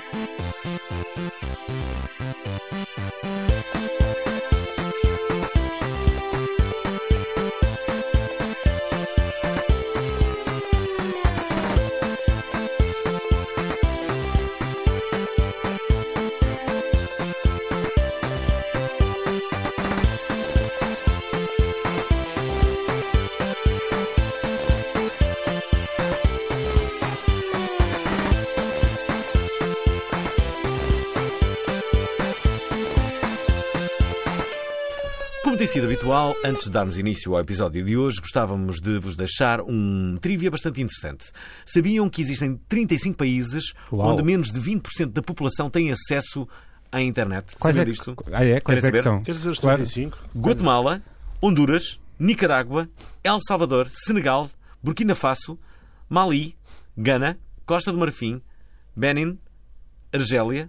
Thank you. Sido habitual, antes de darmos início ao episódio de hoje, gostávamos de vos deixar um trivia bastante interessante. Sabiam que existem 35 países Uau. onde menos de 20% da população tem acesso à internet? Quais Sabiam é, disto? que- ah, é? Quais Querem é que saber? são? Queres dizer os Claro. 35? Guatemala, Honduras, Nicarágua, El Salvador, Senegal, Burkina Faso, Mali, Gana, Costa do Marfim, Benin, Argélia,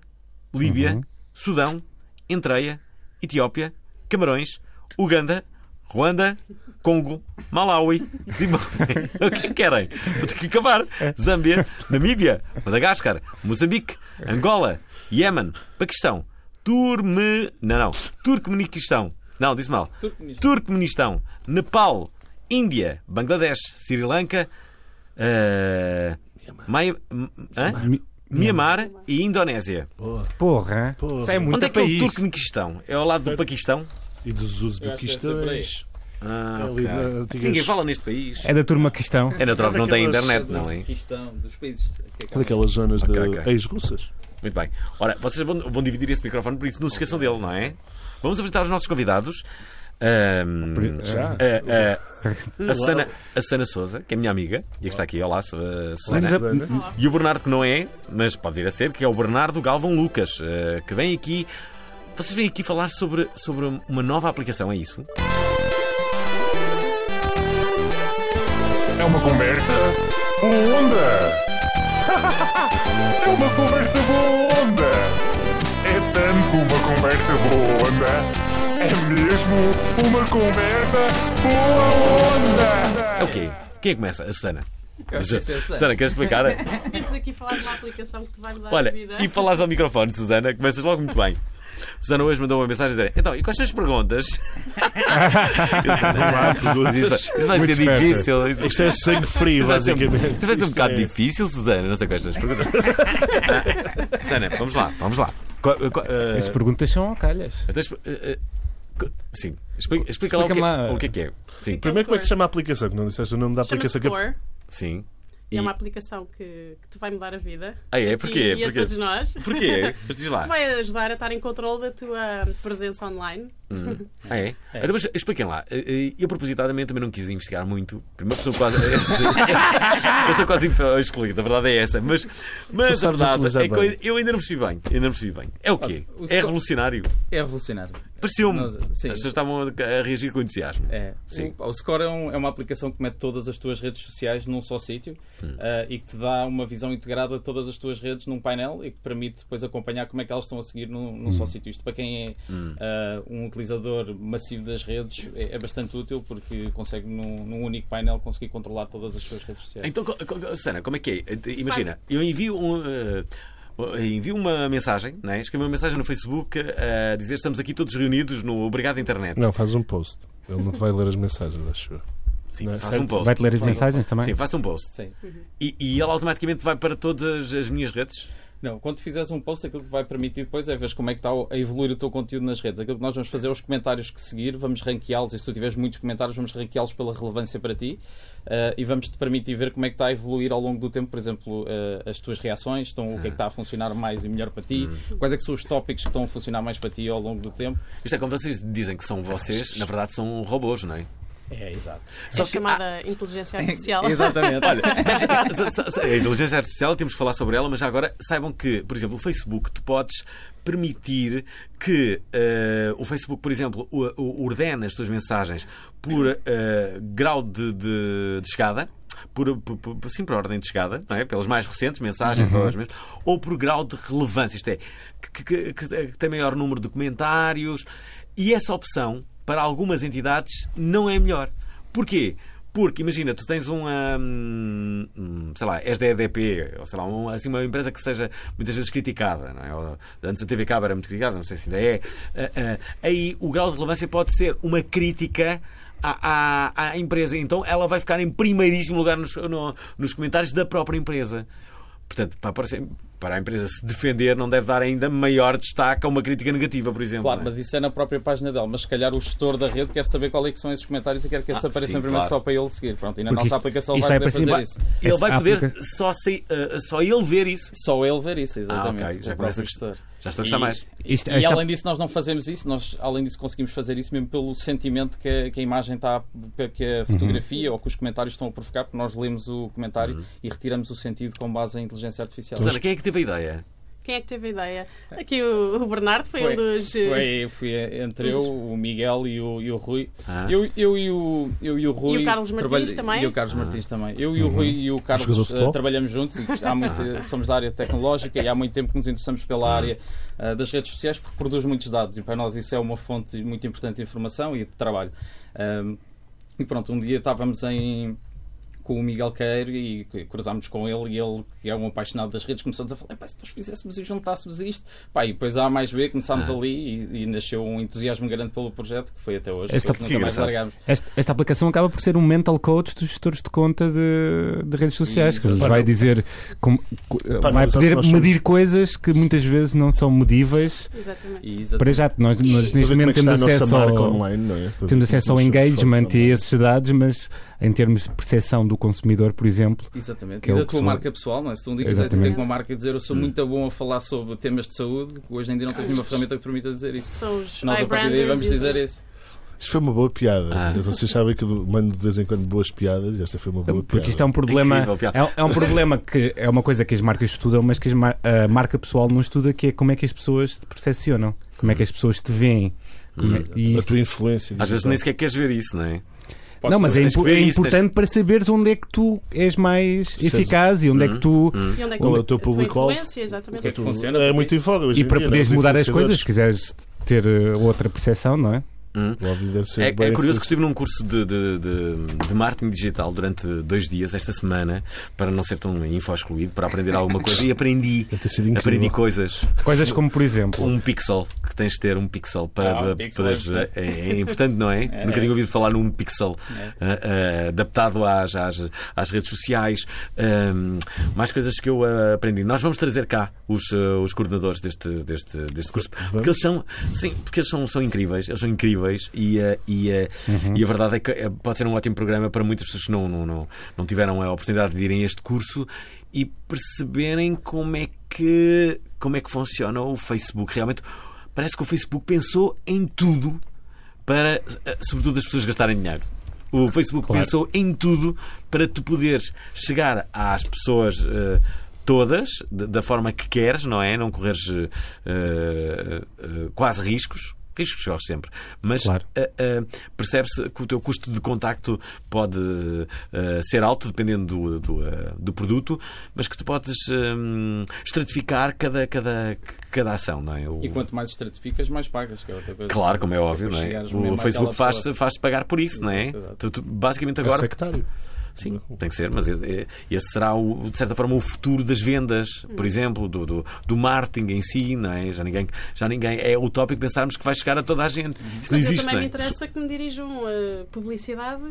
Líbia, Uhum. Sudão, Entreia, Etiópia, Camarões, Uganda, Ruanda, Congo, Malawi, Zimbábue. o que querem? Vou ter que acabar. Zâmbia, Namíbia, Madagascar, Moçambique, Angola, Iémen, Paquistão, Turme... Não, não. Turcomenistão. Não, disse mal. Turcomenistão. Turcomenistão, Nepal, Índia, Bangladesh, Sri Lanka, eh, Mai- hã? Mi- Mianmar e Indonésia. Porra, Porra. isso é muito Onde é que é país. o Turcomenistão? É ao lado do Paquistão? E dos Uzbequistães. Ah, Ali ok. na antigas- Ninguém fala neste país. É da turma questão. É natural que não tem internet, não é? Paquistão, dos países que acabam- Daquelas zonas Ok, de ex-russas. Muito bem. Ora, vocês vão, vão dividir esse microfone, por isso não se esqueçam dele, não é? Vamos apresentar os nossos convidados. Ahm, Já? a, a, a, Susana, a Susana Souza, que é minha amiga, e que está aqui. Olá, Su- Susana. Susana. E o Bernardo, que não é, mas pode vir a ser, que é o Bernardo Galvão Lucas, eh, que vem aqui. Vocês vêm aqui falar sobre, sobre uma nova aplicação, é isso? É uma conversa boa onda! É uma conversa boa onda! É tanto uma conversa boa onda! É mesmo uma conversa boa onda! É o quê? Quem é que começa? A Susana. É a Susana. Susana, queres explicar? Vimos aqui falar de uma aplicação que te vai mudar Olha, a vida. e falares ao microfone, Susana, começas logo muito bem. Susana hoje mandou uma mensagem a dizer: Então, e quais são as perguntas? Não há perguntas. Isso vai, isso vai Muito ser esperta. difícil. Isso- Isto é sangue frio, Isso vai ser, basicamente. isso vai ser um Isto bocado é- difícil, Susana. Não sei quais são as perguntas. Susana, vamos lá, vamos lá. Ah, As perguntas são calhas. então, ah, co- sim, explica, explica lá, o que, Explica-me é- lá. o que é que é. Sim, Primeiro, como é que se chama a aplicação? Que não disseste o nome da aplicação. que- Score. É E- uma aplicação que, que te vai mudar a vida. Ah, é? Porquê? E a Porquê? todos nós. Porquê? Mas diz lá. Te vai ajudar a estar em controle da tua presença online. Ah, é? Então, mas expliquem lá. Eh, eh, Eu propositadamente também não quis investigar muito. Primeiro sou quase. eu sou quase excluído, a verdade é essa. Mas, mas a verdade é que eu, ainda não percebi bem. Ainda não percebi bem. É o quê? o É revolucionário. É revolucionário. Pareceu-me. As pessoas estavam a reagir com entusiasmo. É. Sim. O, o Score é, um- é uma aplicação que mete todas as tuas redes sociais num só sítio Hum. ah, e que te dá uma visão integrada de todas as tuas redes num painel e que te permite depois acompanhar como é que elas estão a seguir num, num Hum. só sítio. Isto para quem é ah, um utilizador massivo das redes é, é bastante útil porque consegue num, num único painel conseguir controlar todas as suas redes sociais. Então, Susana, como é que é? Eh, Imagina, eu envio um. eh, envio uma mensagem, não é? escrevo uma mensagem no Facebook a dizer estamos aqui todos reunidos no Obrigado Internet. Não, faz um post. Ele não te vai ler as mensagens, acho eu. Sim, Não é faço certo? um post. Vai-te ler as mensagens também? Sim, faço um post. Sim. E, e ele automaticamente vai para todas as minhas redes? Não, quando fizeres um post, aquilo que vai permitir depois é ver como é que está a evoluir o teu conteúdo nas redes. Aquilo que nós vamos fazer é os comentários que seguir, vamos ranqueá-los, e se tu tiveres muitos comentários, vamos ranqueá-los pela relevância para ti. eh, e vamos te permitir ver como é que está a evoluir ao longo do tempo, por exemplo, eh, as tuas reações, estão, o que é que está a funcionar mais e melhor para ti, quais é que são os tópicos que estão a funcionar mais para ti ao longo do tempo. Isto é como vocês dizem que são vocês, na verdade são robôs, não é? É, exato. Só é que- chamada inteligência artificial. Exatamente. Olha, a inteligência artificial, temos que falar sobre ela, mas já agora saibam que, por exemplo, o Facebook, tu podes permitir que eh, o Facebook, por exemplo, ordene as tuas mensagens por eh, grau de, de, de chegada. Por, por, por- sim, por ordem de chegada, não é? pelas mais recentes mensagens, ou, as mesmas, ou por grau de relevância, isto é, que, que- que- que tem maior número de comentários. E essa opção, para algumas entidades, não é melhor. Porquê? Porque, imagina, tu tens um, hum, hum, sei lá, és da EDP, ou sei lá, assim, uma empresa que seja muitas vezes criticada, não é? Ou, antes a TV Cabo era muito criticada, não sei se ainda é. Ah, ah, aí o grau de relevância pode ser uma crítica à, à, à empresa. Então ela vai ficar em primeiríssimo lugar nos, no- nos comentários da própria empresa. Portanto, para, aparecer- para a empresa se defender, não deve dar ainda maior destaque a uma crítica negativa, por exemplo. Claro, é? mas isso é na própria página dela. Mas se calhar o gestor da rede quer saber qual é que são esses comentários e quer que esses Ah, apareçam sim, primeiro claro. só para ele seguir. Pronto, e na Porque nossa isto- aplicação isto vai vai poder para fazer cima- isso. Ele vai poder aplica- só, se- ah, só ele ver isso. Só ele ver isso, exatamente. Ah, ok, já o começa próprio a- gestor. Já estou a gostar mais. Isto- E esta- além disso, nós não fazemos isso, nós além disso conseguimos fazer isso mesmo pelo sentimento que a, que a imagem está, que a fotografia ou que os comentários estão a provocar, porque nós lemos o comentário e retiramos o sentido com base em inteligência artificial. Susana, quem é que teve a ideia? Quem é que teve a ideia? Aqui o, o Bernardo foi, Foi- um dos. eh, Foi, fui entre eu, o Miguel e o, e o Rui. Ah. Eu, eu, e o, eu e o Rui. E o Carlos Martins trabalha- também? E o Carlos Martins também. Eu e o Rui e o Carlos eh, trabalhamos juntos e há muito, somos da área tecnológica e há muito tempo que nos interessamos pela área eh, das redes sociais porque produz muitos dados e para nós isso é uma fonte muito importante de informação e de trabalho. E pronto, um dia estávamos em com o Miguel Queiro e cruzámos com ele e ele, que é um apaixonado das redes, começou-nos a falar, "Epá, se nós fizéssemos e juntássemos isto, pá, e depois A mais B, começámos Ah. ali e, e nasceu um entusiasmo grande pelo projeto, que foi até hoje, Esta- que que nunca mais largámos. Esta, esta aplicação acaba por ser um mental coach dos gestores de conta de, de redes sociais, que Isso. lhes Pá, vai dizer, como- co- Pá, vai poder medir coisas que muitas vezes não são medíveis. Exatamente. Para já, nós, nós neste Para é momento que está temos acesso online, não é? Para temos acesso ao somos engagement e esses dados, mas em termos de percepção do consumidor, por exemplo, Exatamente. Que é e o da que tua se- marca pessoal, não é? Se tu um dia quiseres ter uma marca e dizer eu sou muito bom a falar sobre temas de saúde, hoje em dia não tens nenhuma ferramenta que te permita dizer isso. São os Nós a partir daí vamos e os- dizer isso. Isto foi uma boa piada. Ah. Vocês sabem que eu mando de vez em quando boas piadas e esta foi uma boa piada. porque isto é um problema, Incrível, é, é um problema que é uma coisa que as marcas estudam, mas que mar- a marca pessoal não estuda, que é como é que as pessoas te percepcionam, como é que as pessoas te veem. É- Hum. e A isto- tua influência. Às vezes nem sequer queres ver isso, não é? Podes não, mas é, que impo- é importante para saberes onde é que tu és mais eficaz e onde é que tu. E onde é que Qual é o teu a tua público-alvo? influência, exatamente. O que é que Tu- funciona É muito hoje E para poderes é? Os mudar as coisas, se quiseres ter eh, outra percepção, não é? Hum. Óbvio, deve ser É, é curioso que estive num curso de, de, de, de marketing digital durante dois dias esta semana para não ser tão info excluído, para aprender alguma coisa e aprendi. Aprendi coisas. Coisas como, por exemplo, Um pixel, que tens de ter um pixel para Ah, um pixel poderes. é É, é importante, não é? É, Nunca é. tinha ouvido falar num pixel É. ah, ah, adaptado às, às, às redes sociais. Mais coisas que eu aprendi. Nós vamos trazer cá os, ah, os coordenadores deste, deste, deste curso, porque eles são, sim, porque eles são, são incríveis, eles são incríveis e, e, ah, e a verdade é que eh, pode ser um ótimo programa para muitas pessoas que não, não, não, não tiveram a oportunidade de irem a este curso e perceberem como é que como é que funciona o Facebook. Realmente parece que o Facebook pensou em tudo para, eh, sobretudo, as pessoas gastarem dinheiro. O Facebook Claro. pensou em tudo para tu poderes chegar às pessoas eh, todas da forma que queres, não é? Não correres eh, eh, quase riscos. Riscos corres sempre. Mas Claro. eh, eh, percebe-se que o teu custo de contacto pode eh, ser alto, dependendo do, do, do produto, mas que tu podes hum, estratificar cada, cada, cada ação, não é? O- E quanto mais estratificas, mais pagas. Que é outra coisa. Claro, como é óbvio, não é? O Facebook faz, pessoa. faz pagar por isso, não é? Tu- tu- basicamente É agora. sectário. Sim, tem que ser, mas é- é- esse será, o, de certa forma, o futuro das vendas, por exemplo, do, do, do marketing em si, não é? Já ninguém, já ninguém. É utópico pensarmos que vai chegar a toda a gente. Isso não Mas existe, também não me é? interessa que me dirijam a publicidade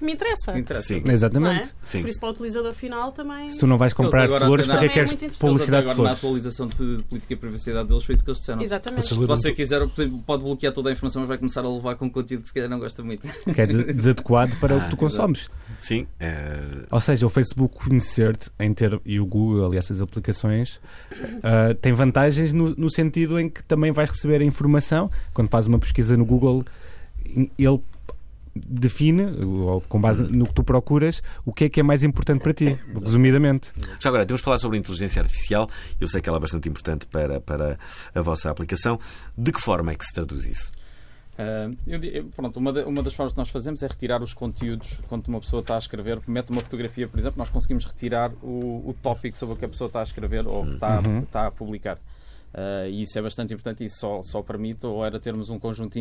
que me interessa. Interessa. Sim, é? exatamente. sim. Por isso, para o utilizador final também. Se tu não vais comprar flores, para que queres Também é muito publicidade de agora na flores? atualização de, de política e privacidade deles foi isso que eles disseram. Exatamente. Se você quiser, pode bloquear toda a informação, mas vai começar a levar com conteúdo que se calhar não gosta muito. Que é de- desadequado para o Ah, que tu consomes. Sim. é, Ou seja, o Facebook conhecer-te em ter, e o Google e essas aplicações ah, tem vantagens no, no sentido em que também vais receber a informação. Quando fazes uma pesquisa no Google, ele define, ou com base no que tu procuras, o que é que é mais importante para ti, resumidamente. Já agora, temos de falar sobre a inteligência artificial. Eu sei que ela é bastante importante para, para a vossa aplicação. De que forma é que se traduz isso? Ah, eu pronto, uma, da- uma das formas que nós fazemos é retirar os conteúdos quando uma pessoa está a escrever, mete uma fotografia, por exemplo, nós conseguimos retirar o, o tópico sobre o que a pessoa está a escrever ou que está, Uhum. está a publicar. Uh, e isso é bastante importante e só, só permite ou era termos um conjunto de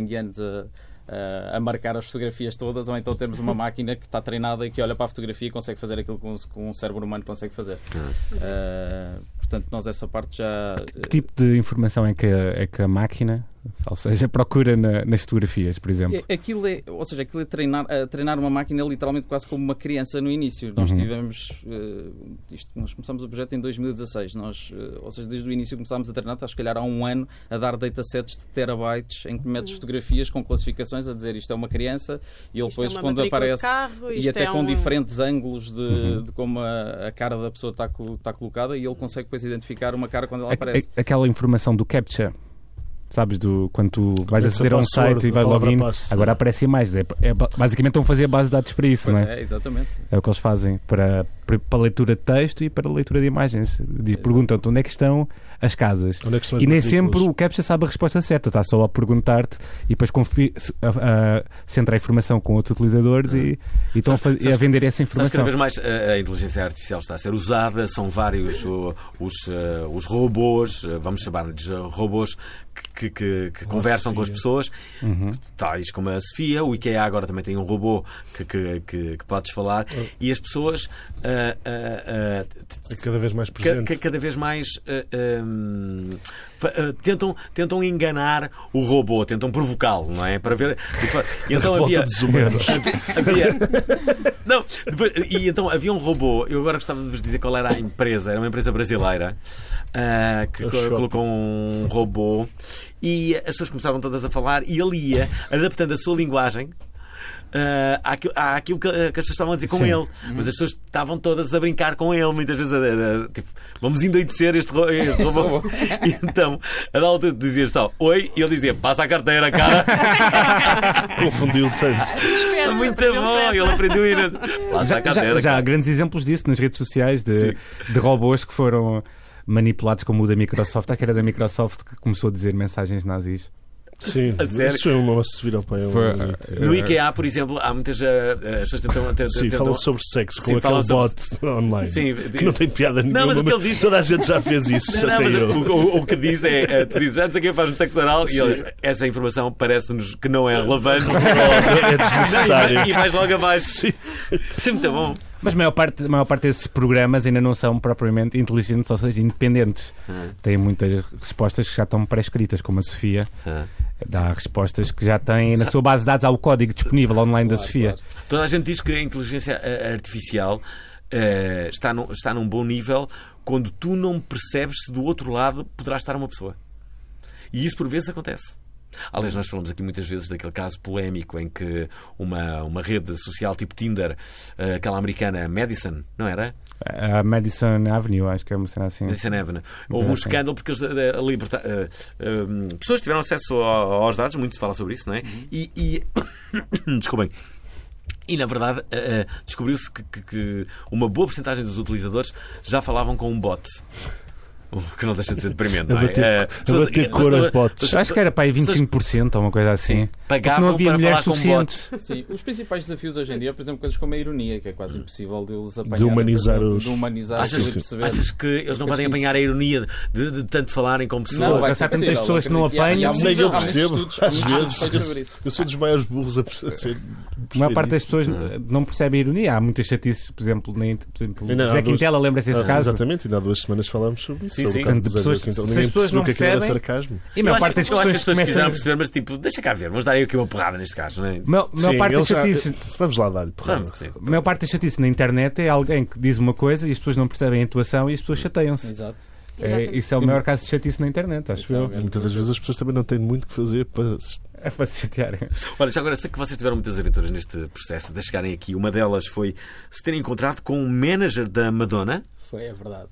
indianos a, marcar as fotografias todas ou então termos uma máquina que está treinada e que olha para a fotografia e consegue fazer aquilo que um, que um cérebro humano consegue fazer. Uh, portanto, nós essa parte já... Que tipo de informação é que, é que a máquina, ou seja, procura na- nas fotografias, por exemplo? É- Aquilo é, ou seja, aquilo é treinar, a treinar uma máquina literalmente quase como uma criança no início. Nós tivemos, eh, isto, nós começámos o projeto em 2016, nós, eh, ou seja, desde o início começámos a treinar, está se calhar há um ano, a dar datasets de terabytes em que metes fotografias com classificações a dizer isto é uma criança e ele é depois uma quando aparece carro, e até é com um- diferentes ângulos de, de como a, a cara da pessoa está, está colocada e ele consegue depois identificar uma cara quando ela A- aparece. a- aquela informação do CAPTCHA, sabes, do, quando tu vais aceder a um site e vais login, agora aparecem imagens. É, é ba- basicamente estão a fazer a base de dados para isso, Pois não é? é, exatamente. É o que eles fazem para, para, leitura de texto e para leitura de imagens. Perguntam-te onde é que estão as casas. Onde é que estão as E nem sempre o CAPTCHA sabe a resposta certa, está só a perguntar-te e depois confi- se- a- a- centra a informação com outros utilizadores e, e estão a, Sabes- faz- sabes- a vender essa Sabes, cada informação. vez mais a, a inteligência artificial está a ser usada, são vários o- os, eh, os robôs, eh, vamos chamar-lhes eh, robôs, que, que- que conversam com as Sofia. pessoas, Uhum. tais como a Sofia. O IKEA agora também tem um robô que, que, que- que podes falar, e as pessoas ah, É cada vez mais presente. ca- cada vez mais tentam, tentam enganar o robô, tentam provocá-lo, não é? Para ver. E então havia, havia. Não, depois- e então havia um robô, eu agora gostava de vos dizer qual era a empresa, era uma empresa brasileira que colocou um robô e as pessoas começavam todas a falar e ele ia adaptando a sua linguagem. Ah, àquilo, àquilo que, que as pessoas estavam a dizer com Sim. ele, mas as pessoas estavam todas a brincar com ele, muitas vezes, a- a- a- tipo, vamos endoidecer este, ro- este robô. E então, a da altura dizias só oi, e ele dizia passa a carteira, cara. Confundiu tanto. Espera, Muito bom, ele aprendeu a ir. Passa a Já, carteira, já, já há grandes exemplos disso nas redes sociais de, Sim. de robôs que foram manipulados como o da Microsoft. Acho que era da Microsoft que começou a dizer mensagens nazis. Sim, A sério? isso foi uma se vir ao pai. um- Foi- No IKEA, por exemplo, há muitas. ah, as pessoas tentam. tentam, Sim, tentam- falam sobre sexo Sim, com falam aquele sobre- bot online. Sim, que não tem piada nenhuma. Não, mas o que ele diz- Toda a gente já fez isso, Não, eu. o, o- o que diz é, eh, tu dizes, já não sei quem faz um sexo oral e Sim. ele, essa informação parece-nos que não é relevante É desnecessário. e vais logo abaixo. Sim. É muito bom. Mas a maior parte, a maior parte desses programas ainda não são propriamente inteligentes, ou seja, independentes. Têm muitas respostas que já estão pré-escritas, como a Sofia. Dá respostas que já têm na sua base de dados, há o código disponível online da Claro, Sofia. claro. Toda a gente diz que a inteligência eh, artificial eh, está, num, está num bom nível quando tu não percebes se do outro lado poderá estar uma pessoa. E isso por vezes acontece. Aliás, nós falamos aqui muitas vezes daquele caso polémico em que uma, uma rede social tipo Tinder, eh, aquela americana Madison, não era? A Madison Avenue, acho que é uma cena assim. Madison Avenue. Houve um escândalo porque eles eh, ali, porta- eh, pessoas tiveram acesso ao- aos dados, muito se fala sobre isso, não é? E. e... Desculpem. E na verdade descobriu-se que, que- que uma boa porcentagem dos utilizadores já falavam com um bot. O que não deixa de ser deprimente, A não é? bater- a bater cor pessoas- aos bots. Acho que era para aí 25% ou uma coisa assim. Porque pagavam não havia para mulheres falar com suficientes. Sim, os principais desafios hoje em dia, por exemplo, coisas como a ironia, que é quase impossível de eles apanhar. De humanizar os- De humanizar Achas, e perceber. achas que eles não podem isso- apanhar a ironia de, de tanto falarem com pessoas? Não, há tantas pessoas que não apanham. Nem eu percebo. Às vezes. Eu sou dos maiores burros a ser. A maior parte das pessoas não percebe a ironia. Há muitas chatices, por exemplo, nem, por exemplo Ainda há José Quintela, lembra-se desse Ah, caso? Exatamente, ainda há duas semanas falámos sobre isso. Sim, sobre sim. o caso De do Zé pessoas- as Ninguém pessoas não percebeu que era percebem- sarcasmo. E a Eu maior acho, parte das eu acho que as pessoas pessoas quiseram começam. perceber, mas tipo, deixa cá ver, vamos dar aí aqui uma porrada neste caso, não é? Maior Sim, parte das chatices. Vamos lá dar-lhe porrada. A maior parte das chatices na internet é alguém que diz uma coisa e as pessoas não percebem a intuação e as pessoas chateiam-se. Exato. É, isso é o maior caso de chatice na internet, acho eu. Exato. Muitas das vezes as pessoas também não têm muito o que fazer para. É para se chatearem. Olha, já agora sei que vocês tiveram muitas aventuras neste processo de chegarem aqui. Uma delas foi se terem encontrado com um manager da Madonna. Foi, é verdade.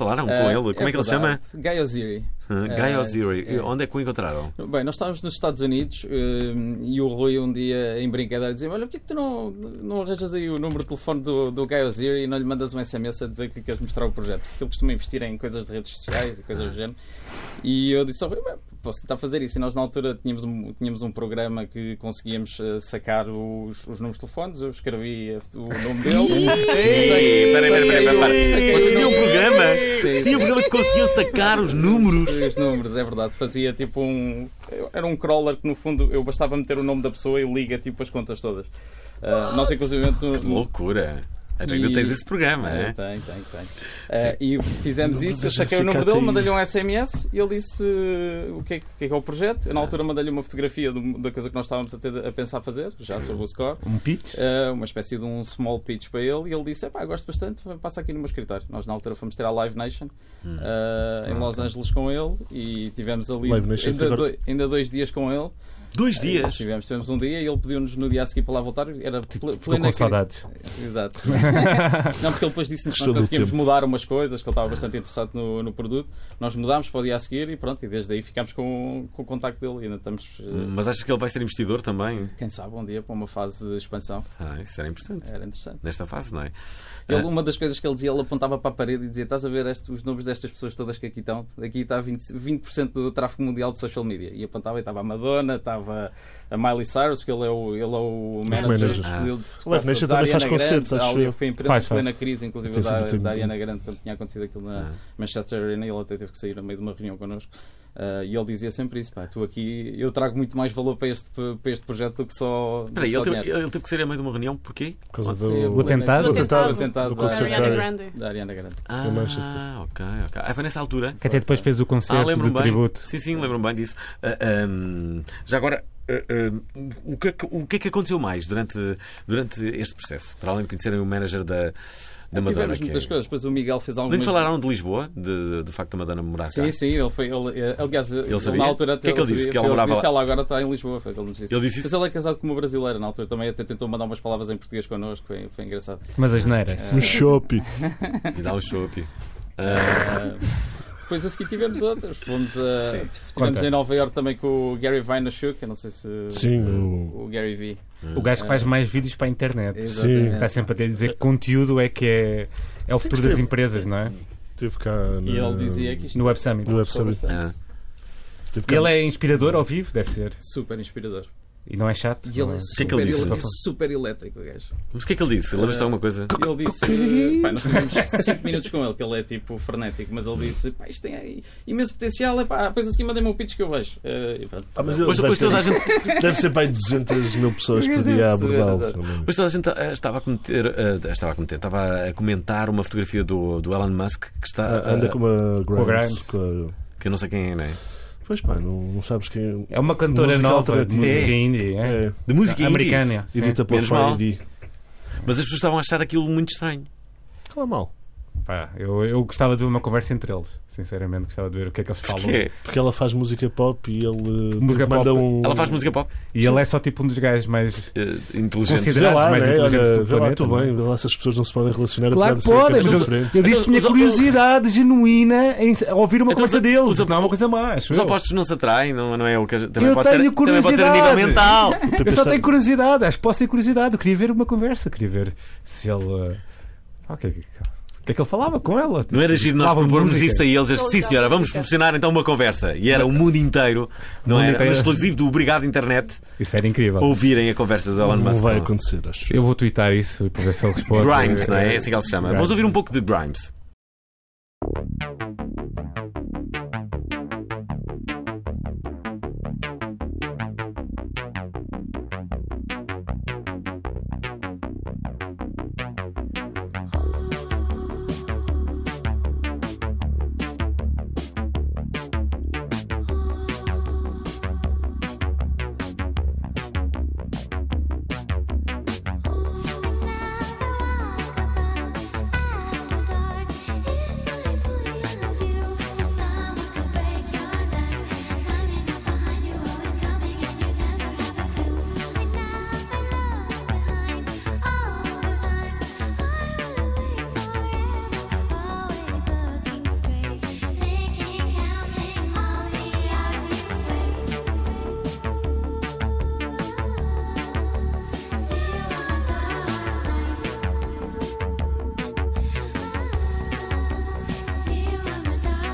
Falaram com Ah, ele. Como é, que ele se chama? Guy Oziri. Uh, Guy Ah, Oziri. é. Onde é que o encontraram? Bem, nós estávamos nos Estados Unidos eh, e o Rui um dia em brincadeira dizia olha, porquê que tu não, não arranjas aí o número de telefone do, do Guy Oziri e não lhe mandas um SMS a dizer que lhe queres mostrar o projeto? Porque ele costuma investir em coisas de redes sociais e coisas do género. E eu disse ao Rui, "Bem, posso tentar fazer isso. E nós na altura tínhamos um, tínhamos um programa que conseguíamos eh, sacar os, os números de telefones. Eu escrevi o nome dele. Espera. Saquei o Vocês tinham um programa? Sim. Tinham um programa que conseguiam sacar os números. Vários números, é verdade. Fazia tipo um. Era um crawler que no fundo eu bastava meter o nome da pessoa e liga tipo as contas todas. Uh, nós, inclusive, no, Que loucura. Então ainda E- tens esse programa, É, é? tem, tem, tem. Eh, e fizemos isso, eu saquei o número dele, mandei-lhe um SMS e ele disse eh, o que, é, o que é que é o projeto. Eu, na altura, mandei-lhe uma fotografia do- da coisa que nós estávamos a, ter, a pensar fazer, já sobre o score. Um pitch? Eh, uma espécie de um small pitch para ele e ele disse: "Epá, gosto bastante, passa aqui no meu escritório. Nós na altura fomos ter a Live Nation eh, em Los Angeles com ele e tivemos ali ainda, ainda dois dias com ele. Dois dias. Tivemos, tivemos um dia e ele pediu-nos no dia a seguir para lá voltar. Era Estou plena com saudades. Exato. não, porque ele depois disse-nos que não mudar umas coisas, que ele estava bastante interessado no, no produto. Nós mudámos para o dia a seguir e pronto, e desde aí ficámos com, com o contacto dele e ainda estamos, eh, Mas achas que ele vai ser investidor também? quem sabe, um dia para uma fase de expansão. Ah, isso era importante. Era interessante. Nesta fase, não é? Ele, uma das coisas que ele dizia, ele apontava para a parede e dizia: Estás a ver este- os números destas pessoas todas que aqui estão? Aqui está 20%, 20 do tráfego mundial de social media. E apontava e estava a Madonna, estava a Miley Cyrus, porque ele é o, ele é o manager. managers. Ah. dele, O Live Nation também faz concertos, acho eu. Foi em plena, Faz, faz. plena crise, inclusive, da, da Ariana Grande, quando tinha acontecido aquilo na Ah. Manchester Arena, e ele até teve que sair a meio de uma reunião connosco. Ah, e ele dizia sempre isso: pá, tu aqui, eu trago muito mais valor para este, para este projeto do que só. do Espera aí, que só ele, teve, dinheiro." ele teve que sair a meio de uma reunião, porquê? Por causa a do. O atentado? O atentado. O atentado Do da- concerto Ariana da- Grande. da Ariana Grande. Ah, Manchester. ok, ok. Ah, foi nessa altura? Que até depois fez o Ah, concerto lembro-me de bem. tributo. Sim, sim, lembro-me bem disso. Ah, ahm, já agora, ah, ah, o, que é que, o que é que aconteceu mais durante, durante este processo? Para além de conhecerem o manager da, da Madonna. Tivemos que muitas é... coisas. Depois o Miguel fez Nem algumas. falaram de Lisboa, de, do facto da Madonna morar cá. Sim, sim, ele foi. Ele, eh, aliás, ele, sabia? na altura. O que é que ele disse? sabia, Que ela foi- morava disse, lá? ela agora está em Lisboa. Foi ele nos disse. Ele disse Mas ele é casado com uma brasileira na altura também. Até tentou mandar umas palavras em português connosco. Foi, foi engraçado. Mas as neiras. No shopping. E dá um chope. Ah, depois a seguir tivemos outras. Fomos a. Sim. Tivemos Conta. em Nova York também com o Gary Vaynerchuk. Eu não sei se. Sim, o, o- Gary V. O gajo que faz mais vídeos para a internet. Exatamente. Está sempre a dizer que conteúdo é que é, é o futuro das empresas, não é? Cá. E ele dizia que isto No Web Summit. No Web Summit. Ah. Ele é inspirador ao vivo, deve ser. Super inspirador. E não é chato. E ele é é? que é que ele super, disse? ele- super elétrico, o gajo. Mas o que é que ele disse? Lembras-te de alguma coisa? Ele disse, pá, nós tivemos 5 minutos com ele, que ele é tipo frenético, mas ele disse, pá, isto tem imenso potencial, é pá, depois a seguir mandei-me um pitch que eu vejo. Pronto. Ah, mas Hoje, hoje toda a gente, deve ser para aí 200 mil pessoas por dia a abordá-lo. hoje toda a gente eh, estava a cometer, eh, estava a cometer, estava a comentar uma fotografia do, do Elon Musk que está. Ah, Anda com uma com a Grimes. Que eu não sei quem é, não é? Pois pá, não, não sabes quem É uma cantora Música nova de música É. indie. É. é. De música indie. Americana. Edita pela. Friday. Mas as pessoas estavam a achar aquilo muito estranho. Cala mal. Pá, eu, eu gostava de ver uma conversa entre eles. Sinceramente, gostava de ver o que é que eles falam. Porquê? Porque ela faz música pop e ele uh, Música manda pop. um. Ela faz música pop E ele é só tipo um dos gajos mais. eh, inteligente. Considera- Vê lá, mais né? inteligentes Olha, do lá, planeta, é? bem, lá se as pessoas não se podem relacionar. Claro que podem, mas eu, eu disse que tinha Os- os- curiosidade genuína em ouvir uma Então, os- deles. os- não é uma coisa má. Os eu. opostos não se atraem, não, não é o que. Também Eu pode tenho ser, também pode ser a nível curiosidade. mental. Eu só tenho curiosidade, acho que posso ter curiosidade. Eu queria ver uma conversa, queria ver se ele. uh, ah, O que, é que- o que é que ele falava com ela? Não era giro nós propormos música. isso a eles, este, sim senhora, vamos proporcionar então uma conversa. E era o mundo inteiro, não mundo era? inteiro. Exclusivo do Obrigado Internet, Isso era incrível. ouvirem a conversa do Elon Não Musk. vai acontecer, acho. Eu vou twittar isso para ver se ele responde. Grimes, não é? É assim que ele se chama. Grimes. Vamos ouvir um pouco de Grimes.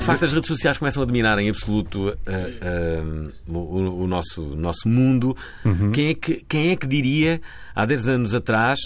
Facto, as redes sociais começam a dominar em absoluto uh, uh, o, o nosso, nosso mundo. Uhum. Quem, é que, quem é que diria, há 10 anos atrás,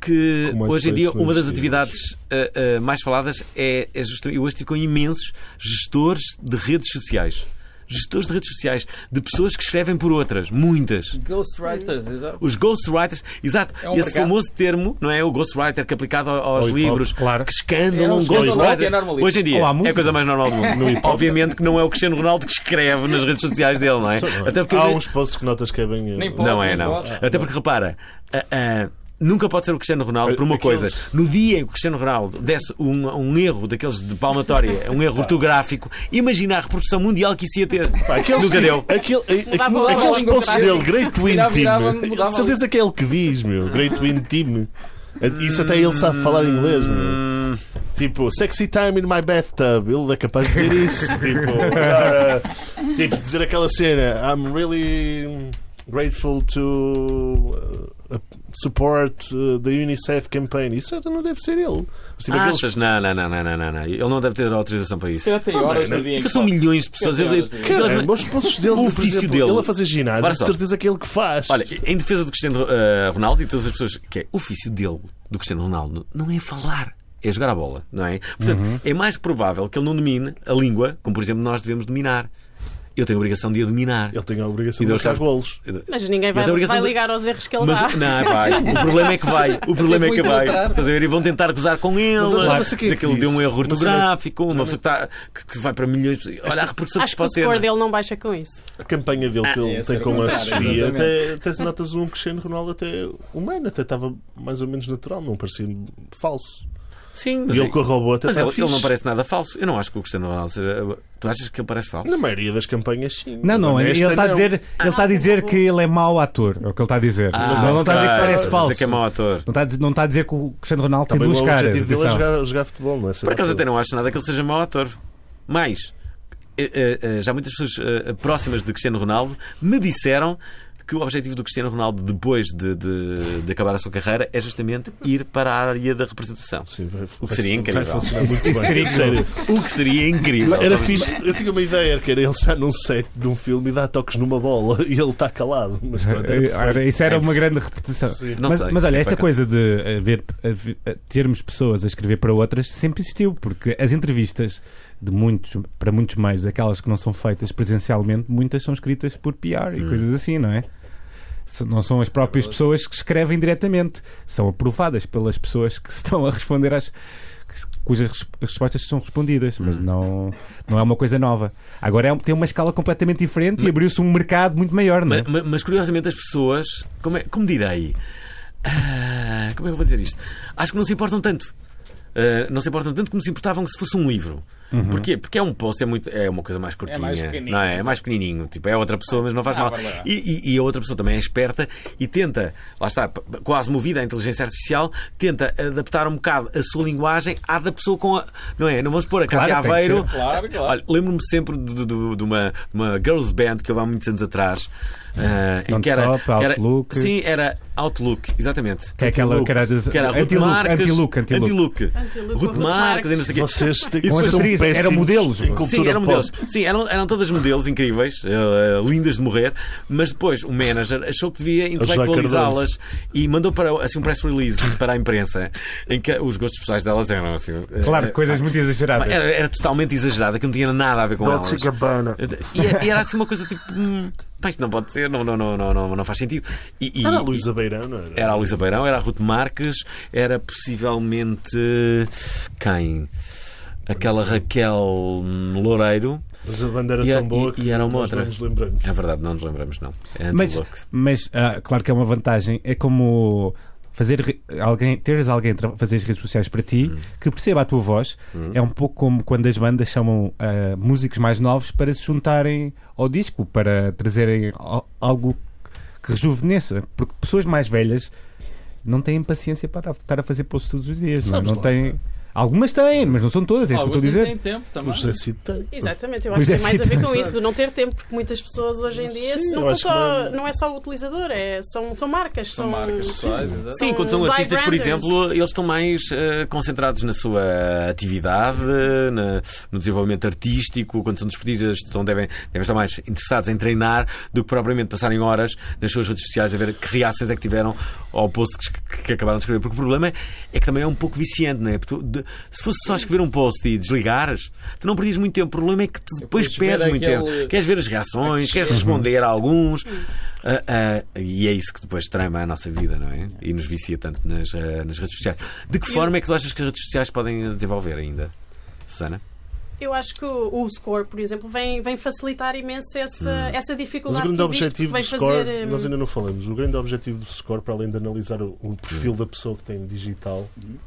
que hoje em dia uma das atividades ah, mais faladas é, é justamente. Eu hoje estive com imensos gestores de redes sociais. Gestores de redes sociais, de pessoas que escrevem por outras, muitas. Ghostwriters, exato. Os ghostwriters, exato, É um esse mercado. famoso termo, não é? O ghostwriter que é aplicado ao- aos hop, livros. claro. Que escândalo, É um um ghostwriter. é. Hoje em dia à é a coisa mais normal do mundo. Obviamente que não é o Cristiano Ronaldo que escreve nas redes sociais dele, não é? Até porque Há uns posts que notas que é bem. eh, Nem pode. não é, não. pode. Até porque repara, ah, ah, nunca pode ser o Cristiano Ronaldo por uma Aqueles- coisa. No dia em que o Cristiano Ronaldo desse um, um erro daqueles de palmatória, um erro ortográfico, imagina a reprodução mundial que isso ia ter. Pá, aqueles, Nunca deu. Aquele, aquele, aqueles posts dele. Great Se Win calhar virava- Team. certeza que é ele que diz, meu. Great Win Team. Isso até ele sabe falar inglês, meu. Tipo, sexy time in my bathtub. Ele é capaz de dizer isso. tipo, ah, tipo, dizer aquela cena. I'm really grateful to uh, support uh, the UNICEF campaign. Isso não deve ser ele. Mas, tipo, aqueles- Achas? Não, não, não, não, não, não, não. Ele não deve ter autorização para isso. tem horas no dia em Porque que são milhões de pessoas. Ele- Caramba, os posts dele, O ofício exemplo, dele. ele a fazer ginásio, de certeza que é ele que faz. Olha, em defesa do Cristiano eh, Ronaldo e todas as pessoas, que é o ofício dele, do Cristiano Ronaldo, não é falar, é jogar a bola, não é? Portanto, é mais provável que ele não domine a língua, como por exemplo nós devemos dominar. Eu tenho a obrigação de a dominar. Ele tem a obrigação de marcar golos. Mas ninguém vai, Ele vai de- ligar aos erros que ele Mas dá. não, vai. O problema é que vai. O problema é que vai. Estás a ver? E vão tentar gozar com ele. Mas é que ele que deu um erro ortográfico, uma pessoa que, está, que, que vai para milhões de Olha a reprodução que Acho se que o pode ter. score não é? dele não baixa com isso. A campanha dele que Ah, ele ia tem ser com a Sofia, até, até notas um Cristiano Ronaldo até humano, até estava mais ou menos natural, não parecia falso. Sim, mas, E ele a robô até mas está ele, ele não parece nada falso. Eu não acho que o Cristiano Ronaldo seja. Tu achas que ele parece falso? Na maioria das campanhas, sim. Não, não, ele está a dizer, ele está a dizer que ele é mau ator. É o que ele está a dizer. Ah, Mas não está a dizer que parece falso. dizer que é mau ator. Não está, a dizer, não está a dizer que o Cristiano Ronaldo tem Também duas o caras. objetivo dele é jogar, jogar futebol, não é? Por acaso até não acho nada que ele seja mau ator. Mais, eh, eh, eh, já muitas pessoas próximas de Cristiano Ronaldo me disseram que o objetivo do Cristiano Ronaldo depois de, de- de acabar a sua carreira é justamente ir para a área da representação. Sim, vai- O que seria vai incrível. funcionar muito bem. seria Sério. O que seria incrível. Era fixe, eu tinha uma ideia, que era ele estar num set de um filme e dar toques numa bola e ele está calado. Mas pronto, era. Ora, Isso era uma grande repetição. Não Mas, sei. mas olha, esta Bacana. coisa de haver, haver- termos pessoas a escrever para outras sempre existiu, porque as entrevistas de muitos, para muitos mais, aquelas que não são feitas presencialmente, muitas são escritas por PR Hum. e coisas assim, não é? Não são as próprias pessoas que escrevem diretamente, são aprovadas pelas pessoas que estão a responder às cujas res- respostas são respondidas, mas Hum. não, não é uma coisa nova. Agora é, tem uma escala completamente diferente e abriu-se um mercado muito maior, não é? Ma- ma- Mas, curiosamente as pessoas, como, é- como direi? Ah, como é que eu vou dizer isto? Acho que não se importam tanto. Ah, não se importam tanto como se importavam se fosse um livro. Porquê? Porque é um post, é, muito, é uma coisa mais curtinha. mais pequenino. não é? é mais pequenininho. Tipo, é outra pessoa, mas não faz Ah, mal. E, e- e a outra pessoa também é esperta e tenta, lá está, quase movida à inteligência artificial, tenta adaptar um bocado a sua linguagem à da pessoa com a. Não é? Não vamos pôr a Claro, Cátia que Aveiro. ser. Claro, claro. Olha, lembro-me sempre de, de- de uma, uma girls band que houve há muitos anos atrás. em que era, Non-stop, que era- Outlook. Sim, era Outlook, exatamente. Que é aquela que era, de, Que era Ruth anti-look, Marques. anti-look, anti-look. Anti-look. Anti-look, Ruth Ruth Marques e não sei o quê. Vocês têm Com as atrizes, eram modelos. Sim, eram modelos. Sim, eram, eram todas modelos incríveis, eh, lindas de morrer, mas depois o manager achou que devia intelectualizá-las e mandou para assim, um press release para a imprensa em que os gostos pessoais delas eram assim. eh, Claro, coisas muito exageradas. era, era totalmente exagerada, que não tinha nada a ver com Dolce elas. Gabbana. E, e era assim uma coisa tipo. Hum, isto não pode ser, não, não, não, não, não, não faz sentido. E, e- Era a Luísa Beirão, não era? era a Luísa Beirão, era a Ruth Marques, era possivelmente. Quem? Aquela Raquel Loureiro. Mas a banda era E tão boa e- que e era uma nós outra. não nos lembramos. É verdade, não nos lembramos, não. É Mas, mas ah, claro que é uma vantagem. É como fazer alguém, teres alguém fazer as redes sociais para ti Hum. que perceba a tua voz. É um pouco como quando as bandas chamam ah, músicos mais novos para se juntarem ao disco, para trazerem al- algo que rejuvenesça. Porque pessoas mais velhas não têm paciência para estar a fazer posts todos os dias. Não? Sabes não lá. têm. Algumas têm, mas não são todas, é isso que eu estou a dizer. têm tempo também. O Cid tem. Exatamente, eu acho que é, tem mais a ver sim, com isso, de não ter tempo, porque muitas pessoas hoje em dia Sim, não, são só, que não é só o utilizador, é, são, são marcas. São São, marcas pessoais, exato. Sim, quando são os artistas, por exemplo, eles estão mais eh, concentrados na sua atividade, na- no desenvolvimento artístico. Quando são desportistas, estão, devem, devem estar mais interessados em treinar do que propriamente passarem horas nas suas redes sociais a ver que reações é que tiveram ao post que, que acabaram de escrever. Porque o problema é que também é um pouco viciante, não é? Porque tu, de- se fosse só escrever um post e desligares, tu não perdias muito tempo. O problema é que tu depois Depois perdes muito aquele- tempo. Queres ver as reações, queres responder a alguns. Ah, ah, e é isso que depois trama a nossa vida, não é? E nos vicia tanto nas, ah, nas redes sociais. De que forma é que tu achas que as redes sociais podem desenvolver ainda, Susana? Eu acho que o, o score, por exemplo, vem, vem facilitar imenso essa, essa Mas o dificuldade grande que existe, objetivo do score, fazer, hum, nós ainda não falamos, o grande objetivo do score, para além de analisar o, o perfil da pessoa que tem digital, pronto,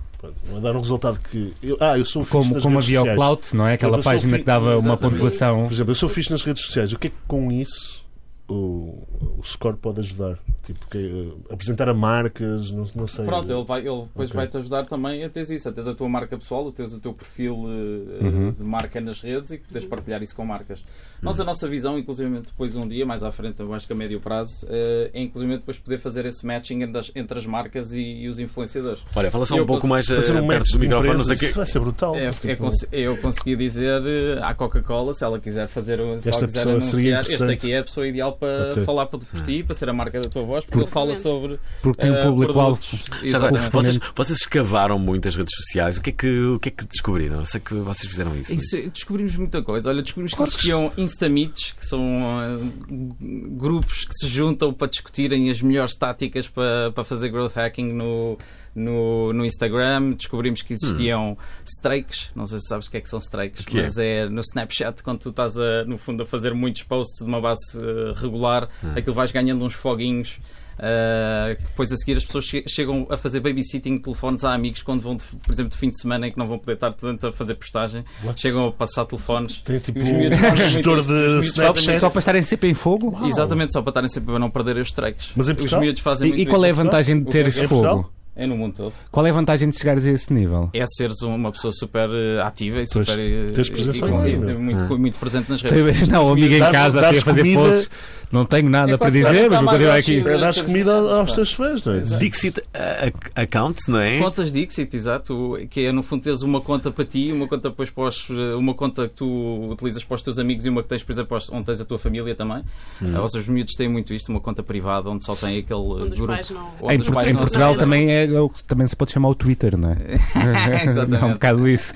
não dar um resultado que. eu- ah, eu sou fixe Como, nas como redes havia o. Clout, não é? Aquela página fi- que dava uma Exatamente. pontuação. Por exemplo, eu sou fixe nas redes sociais. O que é que com isso o, o score pode ajudar? Tipo, que, eh, apresentar a marcas, não, não sei. Pronto, ele, vai, ele depois Ok. vai-te ajudar também a teres isso, a teres a tua marca pessoal, a teres o teu perfil eh, Uhum. de marca nas redes e que poderes partilhar isso com marcas. Nós, a nossa visão, inclusive depois um dia, mais à frente, eu acho que a médio prazo, eh, é inclusive depois poder fazer esse matching entre as, entre as marcas e, e os influenciadores. Olha, fala só Eu um pouco posso mais Fazer um perto do de microfone. Empresas, o isso vai ser brutal. É, Tipo, é cons- eu consegui dizer à Coca-Cola, se ela quiser fazer, um- se Esta ela quiser anunciar, este aqui é a pessoa ideal para Ok. falar por, por ti, para ser a marca da tua voz, porque ele fala sobre Porque tem eh, um público-alvo. Já agora, Exatamente. vocês, vocês escavaram muito as redes sociais. O que é que, o que, é que descobriram? Eu sei que vocês fizeram isso. Isso, descobrimos muita coisa. Olha, descobrimos que existiam Instameets, que são ah, grupos que se juntam para discutirem as melhores táticas para, para fazer growth hacking no, no, no Instagram. Descobrimos que existiam strikes. Não sei se sabes o que é que são strikes, que é? mas é? no Snapchat, quando tu estás a, no fundo a fazer muitos posts de uma base ah, regular, aquilo vais ganhando uns foguinhos. Uh, que depois a seguir as pessoas che- chegam a fazer babysitting de telefones a amigos quando vão, de- por exemplo, de fim de semana em que não vão poder estar tanto a fazer postagem, What? chegam a passar telefones. Tem tipo os um gestor de Snapchat. só para estarem sempre em fogo? Exatamente, só para estarem sempre a não perder os strikes. Mas em Os miúdos fazem E, muito e qual é a vantagem de é Portugal? fogo? É no mundo todo. Qual é a vantagem de chegares a esse nível? É seres uma pessoa super eh, ativa e Pois, super. eh, teres presença e- e- não é? muito, muito presente nas redes. Não, amiga em Dares- casa a fazer comida- posts. Não tenho nada É para dizer, mas vou continuar ao aqui. É dar comida aos teus fãs, não é? Dixit ah, ah, Accounts, não é? Contas Dixit, exato, que é no fundo teres uma conta para ti, uma conta depois para os, uma conta que tu utilizas para os teus amigos e uma que tens, por exemplo, onde tens a tua família também. Hum. Ou seja, os miúdos têm muito isto, uma conta privada onde só tem aquele Onde os grupo. pais não- Em, os Port- pais em não Portugal também, é, o que também se pode chamar o Twitter, não é? Exatamente. É um bocado isso.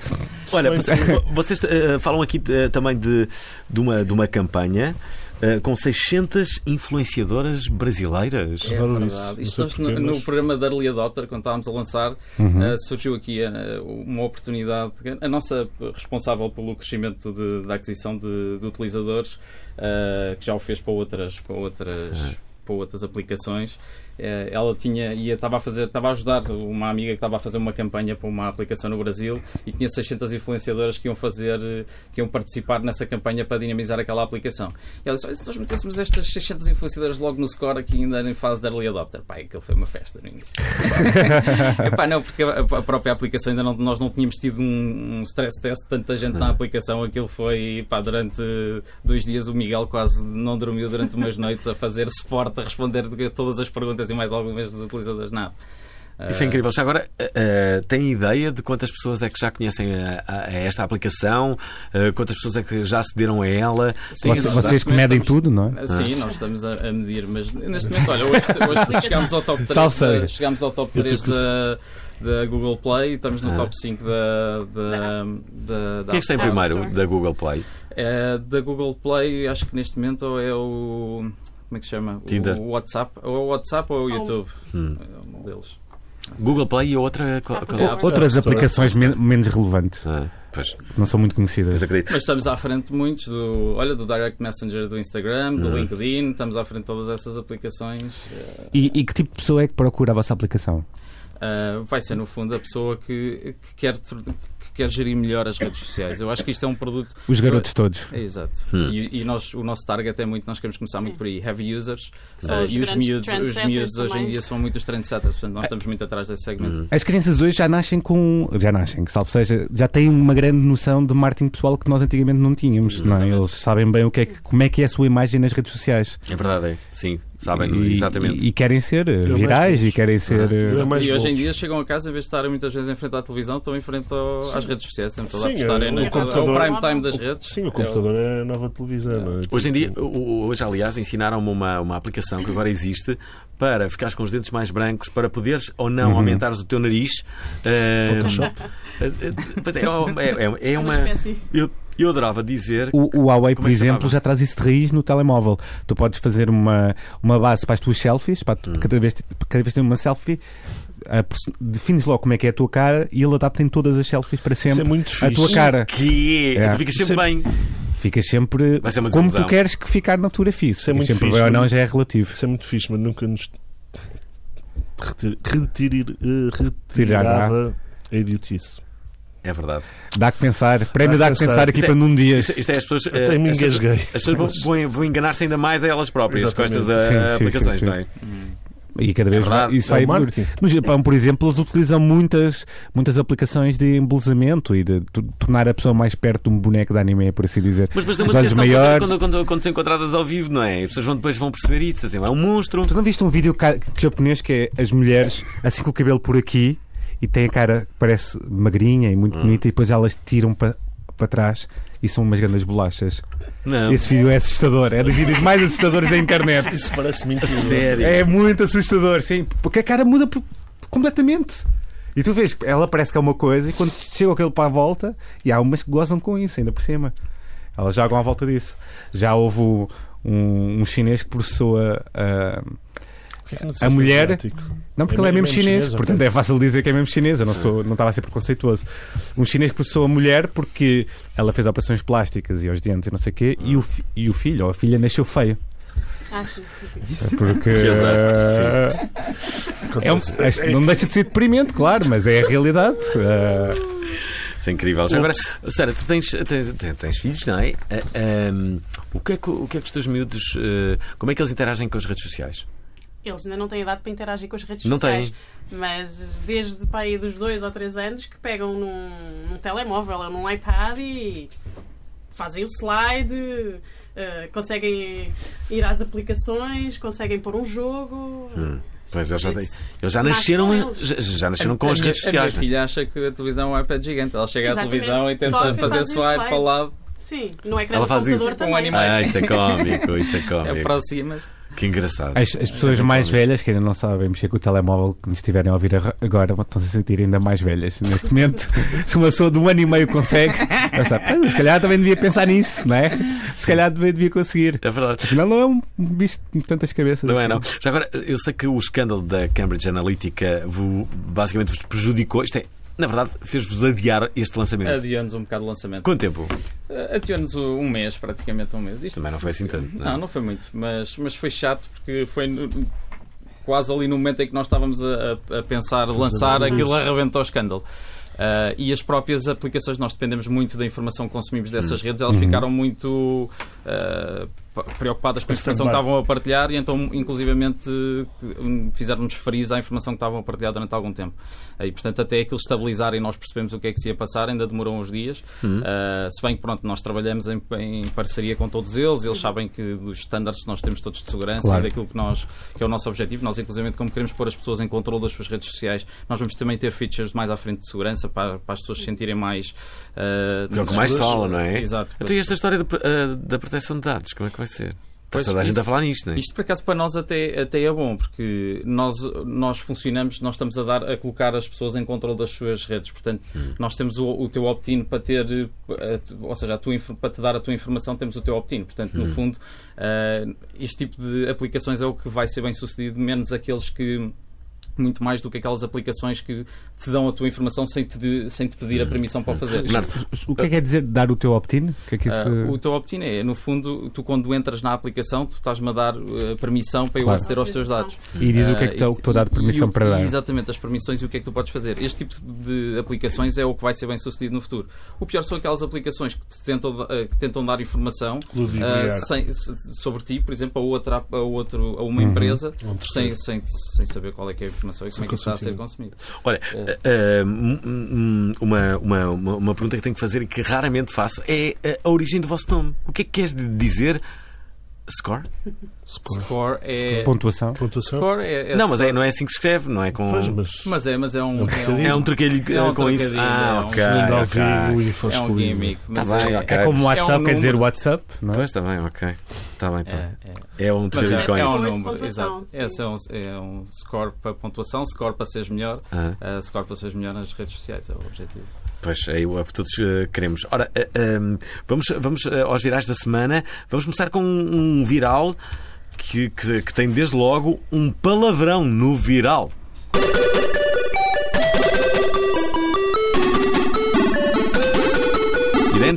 Olha, vocês, vocês, eh, falam aqui eh, também de, de, uma, de uma campanha eh, com 600 influenciadoras brasileiras. É Adoro verdade. isso. Isto nós, no, no programa da Early Adopter, quando estávamos a lançar, Uhum. eh, surgiu aqui eh, uma oportunidade. A nossa responsável pelo crescimento de- da aquisição de, de utilizadores, que já o fez para outras, para outras, para outras aplicações. Eh, ela tinha ia estava a fazer estava a ajudar uma amiga que estava a fazer uma campanha para uma aplicação no Brasil e tinha 600 influenciadoras que iam fazer que iam participar nessa campanha para dinamizar aquela aplicação. E ela disse, "Olha, se nós metêssemos estas 600 influenciadoras logo no score aqui ainda em fase de early adopter. Pá, aquilo foi uma festa no início. Epá, não, porque a, própria aplicação ainda não, nós não tínhamos tido um, stress test de tanta gente na aplicação. Aquilo foi, pá, durante dois dias o Miguel quase não dormiu durante umas noites a fazer suporte, a responder de todas as perguntas e mais algumas dos utilizadores. Não. Isso é incrível. Já agora, eh, tem ideia de quantas pessoas é que já conhecem a, a- a esta aplicação? Eh, quantas pessoas é que já acederam a ela? Sim, Vocês, que medem momento tudo, não é? Ah, Sim, nós estamos a, a medir, mas neste momento, olha, hoje, hoje chegámos ao top 3, Salve seja. da, chegámos ao top Eu 3 tô com da, da Google Play e estamos no Ah. top 5 da, da, da, da Quem é que está em primeiro da Google Play? É, da Google Play, acho que neste momento é o. Como é que se chama? Tinder. O WhatsApp. Ou é o WhatsApp ou é o Oh. YouTube. Hum. É um deles. Google Play e outra. qual- Store. Outras aplicações men- menos relevantes. Ah. Pois, não são muito conhecidas. mas acredito. Mas estamos à frente de muitos do, olha, do Direct Messenger do Instagram, Uhum. do LinkedIn, estamos à frente de todas essas aplicações. E, e que tipo de pessoa é que procura a vossa aplicação? Uh, vai ser no fundo a pessoa que, que quer, que quer gerir melhor as redes sociais. Eu acho que isto é um produto. Os garotos todos. É, exato. Hum. E, e nós, o nosso target é muito, nós queremos começar Sim. muito por aí. Heavy users. Uh, os e os miúdos, os miúdos hoje em dia são muito os trendsetters, portanto nós estamos muito atrás desse segmento. As crianças hoje já nascem com. Já nascem, salvo seja, já têm uma grande noção de marketing pessoal que nós antigamente não tínhamos. Não é? Eles sabem bem o que é que, como é que é a sua imagem nas redes sociais. É verdade, é. Sim, sabem, e, exatamente. E, e querem ser eh, mais virais e querem ser. Ah, eh, mais E hoje em dia chegam a casa, em vez de estarem muitas vezes em frente à televisão, estão em frente ao- às redes sociais, tentam Sim, apostarem é, no o computador- ao prime time das redes. Sim, o computador é a nova televisão. não é? Hoje em dia, hoje aliás, ensinaram-me uma, uma aplicação que agora existe para ficares com os dentes mais brancos, para poderes ou não aumentares o teu nariz. Eh, Photoshop. é, uma- é- é uma. Eu, eu adorava dizer. O, o Huawei, por é exemplo, já traz isso de raiz no telemóvel. Tu podes fazer uma, uma base para as tuas selfies, para tu- cada, vez, cada vez que tem uma selfie, defines logo como é que é a tua cara e ele adapta em todas as selfies para Isso é sempre muito a tua cara. Que é? É. Tu ficas sempre Isso é- bem. Ficas sempre como tu queres que ficar na fotografia. Isso é muito sempre fixe, bem ou não já é relativo. Isso é muito fixe, mas nunca nos eh, Retirará. retirava a idiotice. É verdade. Dá que pensar. Prémio Dá dá que pensar pensar. aqui Isto é- para num dia. Isto, isto é as pessoas. eh, Até me as pessoas- engasguei. As pessoas vão, vão, vão enganar-se ainda mais a elas próprias com estas eh, Sim, aplicações, sim, não é? E cada vez É verdade. vai- isso É vai o evoluir. No Japão, por exemplo, eles utilizam muitas, muitas aplicações de embelezamento e de tornar a pessoa mais perto de um boneco de anime, por assim dizer. Mas, mas é Os uma olhos maiores. quando, quando, quando são encontradas ao vivo, não é? As pessoas vão, depois vão perceber isso. Assim, é um monstro. Tu não viste um vídeo japonês que é as mulheres assim com o cabelo por aqui e tem a cara que parece magrinha e Hum. muito bonita e depois elas tiram para para trás e são umas grandes bolachas. Não. Esse vídeo é assustador. É dos vídeos mais assustadores da internet. Isso parece mentira. Sério. É muito assustador, sim. Porque a cara muda completamente. E tu vês ela parece que é uma coisa e quando chega aquele para a volta, e há umas que gozam com isso, ainda por cima. Elas jogam à volta disso. Já houve um, um chinês que processou a. a- Que não A disseste mulher- asiático? Não, porque É ele é mesmo mesmo chinês, chinês, portanto é fácil dizer que é mesmo chinês. Eu não, sou, não estava a ser preconceituoso. Um chinês que processou a mulher porque ela fez operações plásticas e aos dentes e não sei o quê, e, o, e o filho ou a filha nasceu feio. Ah, sim. Porque. Que É um- não deixa de ser deprimente, claro, mas é a realidade. Ah, Isso é incrível. Já agora, Sara, tu tens, tens, tens- tens filhos, não é? Ah, ahm, o, que é que, o que é que os teus miúdos. eh, como é que eles interagem com as redes sociais? Eles ainda não têm idade para interagir com as redes Não sociais. Mas desde para aí dos dois ou três anos que pegam num, num telemóvel ou num iPad e fazem o slide, eh, conseguem ir às aplicações, conseguem pôr um jogo. Pois, eles já, têm- Eles- já nasceram, eles. já, já nasceram com A as minha- redes A minha sociais. não é? filha acha que a televisão é um iPad gigante. Ela chega à Exatamente. televisão e tenta fazer swipe slide. para o Sim, no ecrã Ela do faz isso. computador Com um também. animal. Ah, isso é cómico, isso é cómico. aproxima-se. Que engraçado. As, as pessoas mais velhas que ainda não sabem mexer com o telemóvel, que nos estiverem a ouvir ag- agora, vão se sentir ainda mais velhas. Neste momento, se uma pessoa de um ano e meio consegue, pensar, "Pois, se calhar também devia pensar nisso, não é? Se calhar também devia conseguir. É verdade. Afinal, não é um bicho de tantas cabeças. Não é, assim. não. Já agora, eu sei que o escândalo da Cambridge Analytica vo- basicamente vos prejudicou. Isto é, na verdade, fez-vos adiar este lançamento. Adiou-nos um bocado o lançamento. Quanto tempo? Uh, Adiou-nos um mês, praticamente um mês. Isto Também não foi assim tanto. Não, não foi muito, mas, mas foi chato porque foi quase ali no momento em que nós estávamos a, a- pensar lançar, aquilo arrebentou o escândalo. Ah, e as próprias aplicações, nós dependemos muito da informação que consumimos dessas redes, elas ficaram muito p- preocupadas com a informação que estavam a partilhar e então, inclusivamente, hum, fizeram-nos freeze à informação que estavam a partilhar durante algum tempo. E, portanto, até aquilo estabilizar e nós percebemos o que é que se ia passar, ainda demorou uns dias. Ah, se bem que, pronto, nós trabalhamos em, em parceria com todos eles, eles sabem que dos estándares que nós temos todos de segurança Claro. e daquilo que, nós, que é o nosso objetivo, nós, inclusive, como queremos pôr as pessoas em controle das suas redes sociais, nós vamos também ter features mais à frente de segurança para, para as pessoas se sentirem mais. que mais fala, não é? Exato. Então, e esta história de- da proteção de dados, como é que vai ser? Pois, toda a gente a falar nisto, não é? Isto, por acaso, para nós até, até é bom, porque nós, nós funcionamos, nós estamos a, dar, a colocar as pessoas em controle das suas redes. Portanto, nós temos o, o teu opt-in para ter, a ou seja, a tua, para te dar a tua informação, temos o teu opt-in. Portanto, no fundo, eh, este tipo de aplicações é o que vai ser bem sucedido, menos aqueles que muito mais do que aquelas aplicações que te dão a tua informação sem te, de- sem te pedir a permissão para o fazer. O que é que quer dizer dar o teu opt-in? O que é que isso... Ah, o teu opt-in é, no fundo, tu quando entras na aplicação, tu estás-me a dar eh, permissão para eu Claro. aceder aos teus dados. E diz o que é que estou a dar permissão e o- para dar. Exatamente, as permissões e o que é que tu podes fazer. Este tipo de aplicações é o que vai ser bem sucedido no futuro. O pior são aquelas aplicações que, te tentam, eh, que tentam dar informação ah, sem- se- sobre ti, por exemplo, a, outra, a, outro, a uma Uhum. empresa, Um sem, sem, sem saber qual é que é a informação e como é que está a ser consumido. Olha, É. eh, hum, hum, uma, uma, uma, pergunta que tenho que fazer e que raramente faço é eh, a origem do vosso nome. O que é que queres dizer? Score? Score é. Pontuação. Pontuação? Score é, é não, mas é, score- não é assim que se escreve, não é com. Pois, mas. Mas é, mas é um. É um, É um trocadilho É um eh, com isso. Ah, é um ok. É um gimmick. Tá bem, é, ok. É como É WhatsApp, um quer dizer número. WhatsApp, não é? Pois está bem, ok. Está bem, está É, é. É um trocadilho é, com é um isso. número, exato. Esse é um, é um score para pontuação, score para seres melhor, Ah. uh, score para seres melhor nas redes sociais, é o objetivo. Pois é o que todos eh, queremos. Ora, eh, ehm, vamos, vamos eh, aos virais da semana. Vamos começar com um viral que, que, que tem desde logo um palavrão no viral.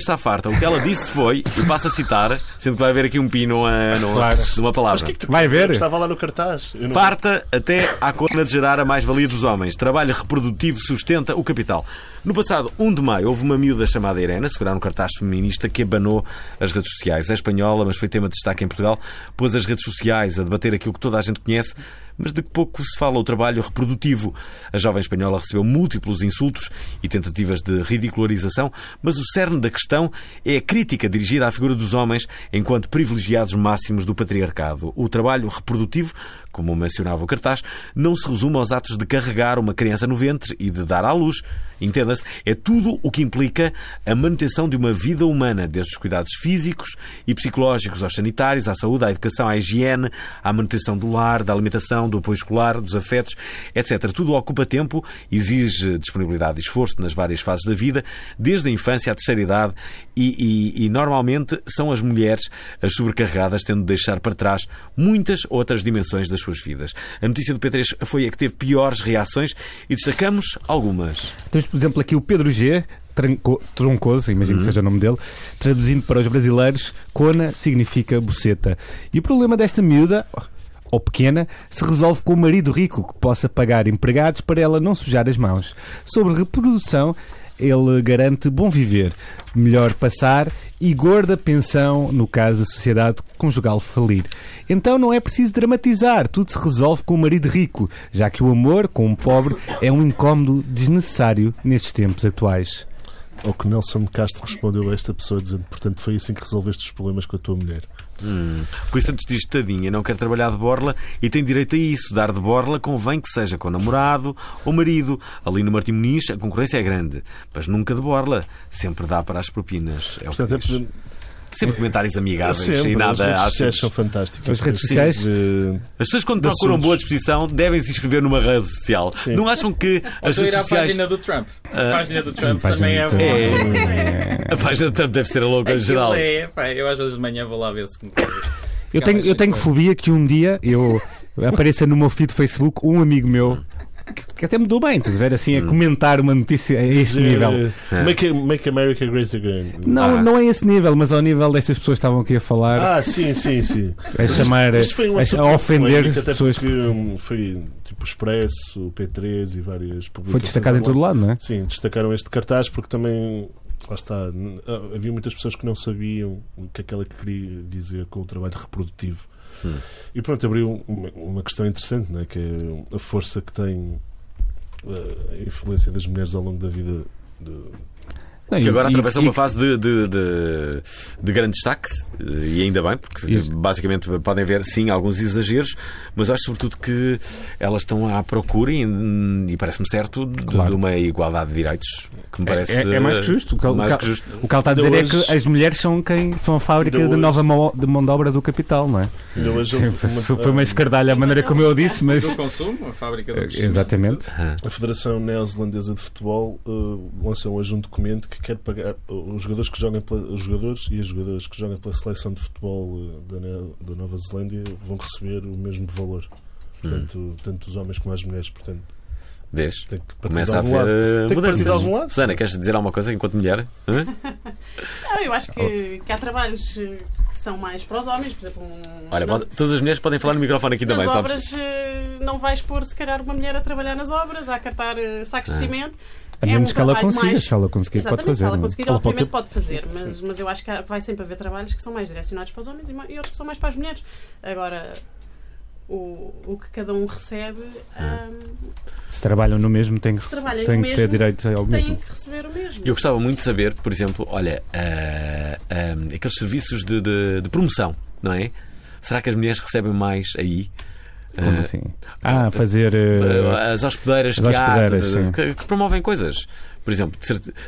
Está farta. O que ela disse foi, e passo a citar, sendo que vai haver aqui um pino no, Claro. numa Mas palavra. o que é que tu Vai ver? Estava lá no cartaz. Não- Farta até à cona de gerar a mais-valia dos homens. Trabalho reprodutivo sustenta o capital. No passado 1 de maio, houve uma miúda chamada Irene a segurar um cartaz feminista que abanou as redes sociais. É espanhola, mas foi tema de destaque em Portugal. Pôs as redes sociais a debater aquilo que toda a gente conhece, mas de que pouco se fala o trabalho reprodutivo. A jovem espanhola recebeu múltiplos insultos e tentativas de ridicularização, mas o cerne da questão é a crítica dirigida à figura dos homens enquanto privilegiados máximos do patriarcado. O trabalho reprodutivo, como mencionava o cartaz, não se resume aos atos de carregar uma criança no ventre e de dar à luz. Entenda-se, é tudo o que implica a manutenção de uma vida humana, desde os cuidados físicos e psicológicos aos sanitários, à saúde, à educação, à higiene, à manutenção do lar, da alimentação, do apoio escolar, dos afetos, etc. Tudo ocupa tempo, exige disponibilidade e esforço nas várias fases da vida, desde a infância à terceira idade, e, e- e normalmente são as mulheres as sobrecarregadas, tendo de deixar para trás muitas outras dimensões das suas vidas. A notícia do P3 foi a que teve piores reações e destacamos algumas. Temos, por exemplo, aqui o Pedro G. Troncoso, imagino que seja o nome dele, traduzindo para os brasileiros, cona significa buceta. E o problema desta miúda, ou pequena, se resolve com o marido rico que possa pagar empregados para ela não sujar as mãos. Sobre reprodução, ele garante bom viver, melhor passar e gorda pensão no caso da sociedade conjugal falir. Então não é preciso dramatizar, tudo se resolve com o marido rico, já que o amor com um pobre é um incómodo desnecessário nestes tempos atuais. Ao que Nelson Castro respondeu a esta pessoa dizendo: Portanto, foi assim que resolveste os problemas com a tua mulher. Hum. Por isso antes diz tadinha, não quer trabalhar de borla e tem direito a isso. Dar de borla convém que seja com namorado ou marido. Ali no Martim Muniz a concorrência é grande, mas nunca de borla. Sempre dá para as propinas. É o que Portanto, é diz. Sempre comentários amigáveis sempre, e as nada redes sociais ácidos. são fantásticas. As redes sociais- de- As pessoas quando procuram assuntos. boa disposição devem se inscrever numa rede social. Sim. Não acham que Ou as então ir redes à sociais. página do Trump. A página do Trump página também é do boa. Trump. É. A página de Trump deve ser a louca em geral. é, pá, eu às vezes de manhã vou lá ver se me Eu tenho, eu tenho fobia que um dia eu apareça no meu feed do Facebook um amigo meu que, até me dou bem, estás a ver? Assim, a comentar uma notícia a este nível. Eh, Make, make America Great Again. Não, Ah. não é esse nível, mas ao nível destas pessoas que estavam aqui a falar, Ah, sim, sim, sim. a chamar, Isto foi um a, assunto a ofender polémico, até pessoas. porque hum, foi tipo o Expresso, o P3 e várias publicações. Foi destacado em todo lado, não é? Sim, destacaram este cartaz porque também, lá está, n- ah, havia muitas pessoas que não sabiam o que é que queria dizer com o trabalho reprodutivo. E pronto, abriu uma, uma questão interessante, né, que é a força que tem ah, a influência das mulheres ao longo da vida. Não, Que e- agora e- atravessa e- uma fase de, de, de, de grande destaque, e ainda bem, porque Isso. basicamente podem haver, sim, alguns exageros, mas acho sobretudo que elas estão à procura, e, e parece-me certo, de, Claro. de uma igualdade de direitos que me parece. É, é mais que justo. O que, mais o que justo. o que ela está a dizer é hoje- que as mulheres são quem são a fábrica de nova mão de mão de obra do capital, não é? Hoje Sim, uma- foi uma escardalha a maneira como eu disse, mas. Do consumo, a fábrica do. Exatamente. A Federação Neozelandesa de Futebol uh, lançou hoje um documento que quer pagar os jogadores que jogam pela, os jogadores e as jogadoras que jogam pela seleção de futebol uh, da, da Nova Zelândia vão receber o mesmo valor. Portanto, tanto os homens como as mulheres. Portanto, Vês? tem que partir Começa de a algum haver lado. eh, Tem que partir de algum lado. Susana, queres dizer alguma coisa enquanto mulher? Hã? Não, eu acho que, que há trabalhos eh, que são mais para os homens, por exemplo, um, Olha, nas, todas as mulheres podem falar no microfone aqui nas também, sabes? obras eh, não vais pôr se calhar uma mulher a trabalhar nas obras, a cartar eh, sacos Ah. de cimento. A É menos um que ela consiga. mais- Se ela conseguir, pode fazer. se ela é? conseguir, Ela pode obviamente ter- pode fazer, mas, mas eu acho que vai sempre haver trabalhos que são mais direcionados para os homens e, e outros que são mais para as mulheres. Agora, o, o que cada um recebe, hum, Se trabalham no mesmo, tem que, no que ter direito ao têm mesmo. que receber o mesmo. Eu gostava muito de saber, por exemplo, olha, ah, ah, aqueles serviços de, de- de promoção, não é? Será que as mulheres recebem mais aí? Como Ah, assim? Ah, fazer. eh, as hospedeiras, as que, há, hospedeiras, de- que, que promovem coisas. Por exemplo,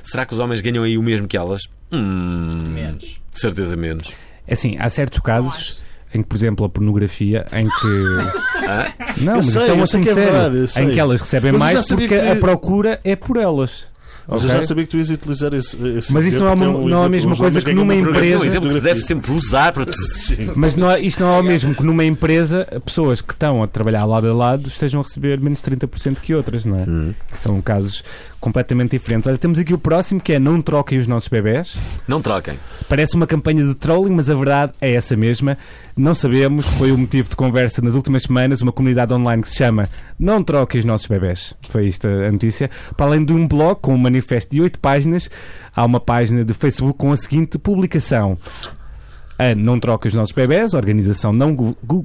será que os homens ganham aí o mesmo que elas? Hum, Menos. De certeza menos. É assim, há certos casos em que, por exemplo, a pornografia, em que. Ah? Não, mas sei, isto é um assunto é sério. verdade, em que elas recebem Mas mais porque que- a procura é por elas. Mas eu já sabia que tu ias utilizar esse. esse Mas isso não é uma- que um não é a mesma coisa que numa uma empresa- É um exemplo que deve sempre usar para tudo. Mas não é- isto não é o mesmo que numa empresa pessoas que estão a trabalhar lado a lado estejam a receber menos 30% que outras, não é? Hum. São casos completamente diferentes. Olha, temos aqui o próximo que é não troquem os nossos bebés. Não troquem. Parece uma campanha de trolling, mas a verdade é essa mesma. Não sabemos, foi o motivo de conversa nas últimas semanas, uma comunidade online que se chama Não Troquem os Nossos Bebés. Foi isto a notícia. Para além de um blog com um manifesto de oito páginas, há uma página de Facebook com a seguinte publicação. A Não Troca os Nossos Bebés, organização não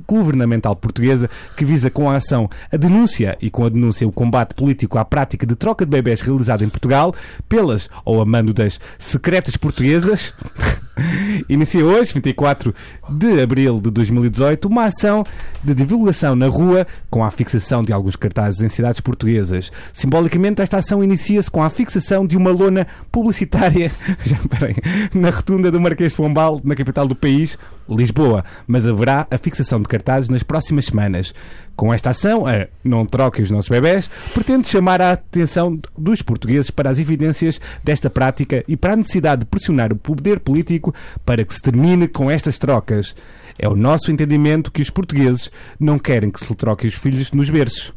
governamental portuguesa que visa com a ação a denúncia e com a denúncia o combate político à prática de troca de bebés realizada em Portugal pelas ou a mando das secretas portuguesas. Inicia hoje, 24 de abril de 2018, uma ação de divulgação na rua com a fixação de alguns cartazes em cidades portuguesas. Simbolicamente, esta ação inicia-se com a fixação de uma lona publicitária já, peraí, na rotunda do Marquês de Pombal, na capital do país, Lisboa. Mas haverá a fixação de cartazes nas próximas semanas. Com esta ação, a Não Troquem os Nossos Bebés, pretende chamar a atenção dos portugueses para as evidências desta prática e para a necessidade de pressionar o poder político para que se termine com estas trocas. É o nosso entendimento que os portugueses não querem que se lhe troquem os filhos nos berços.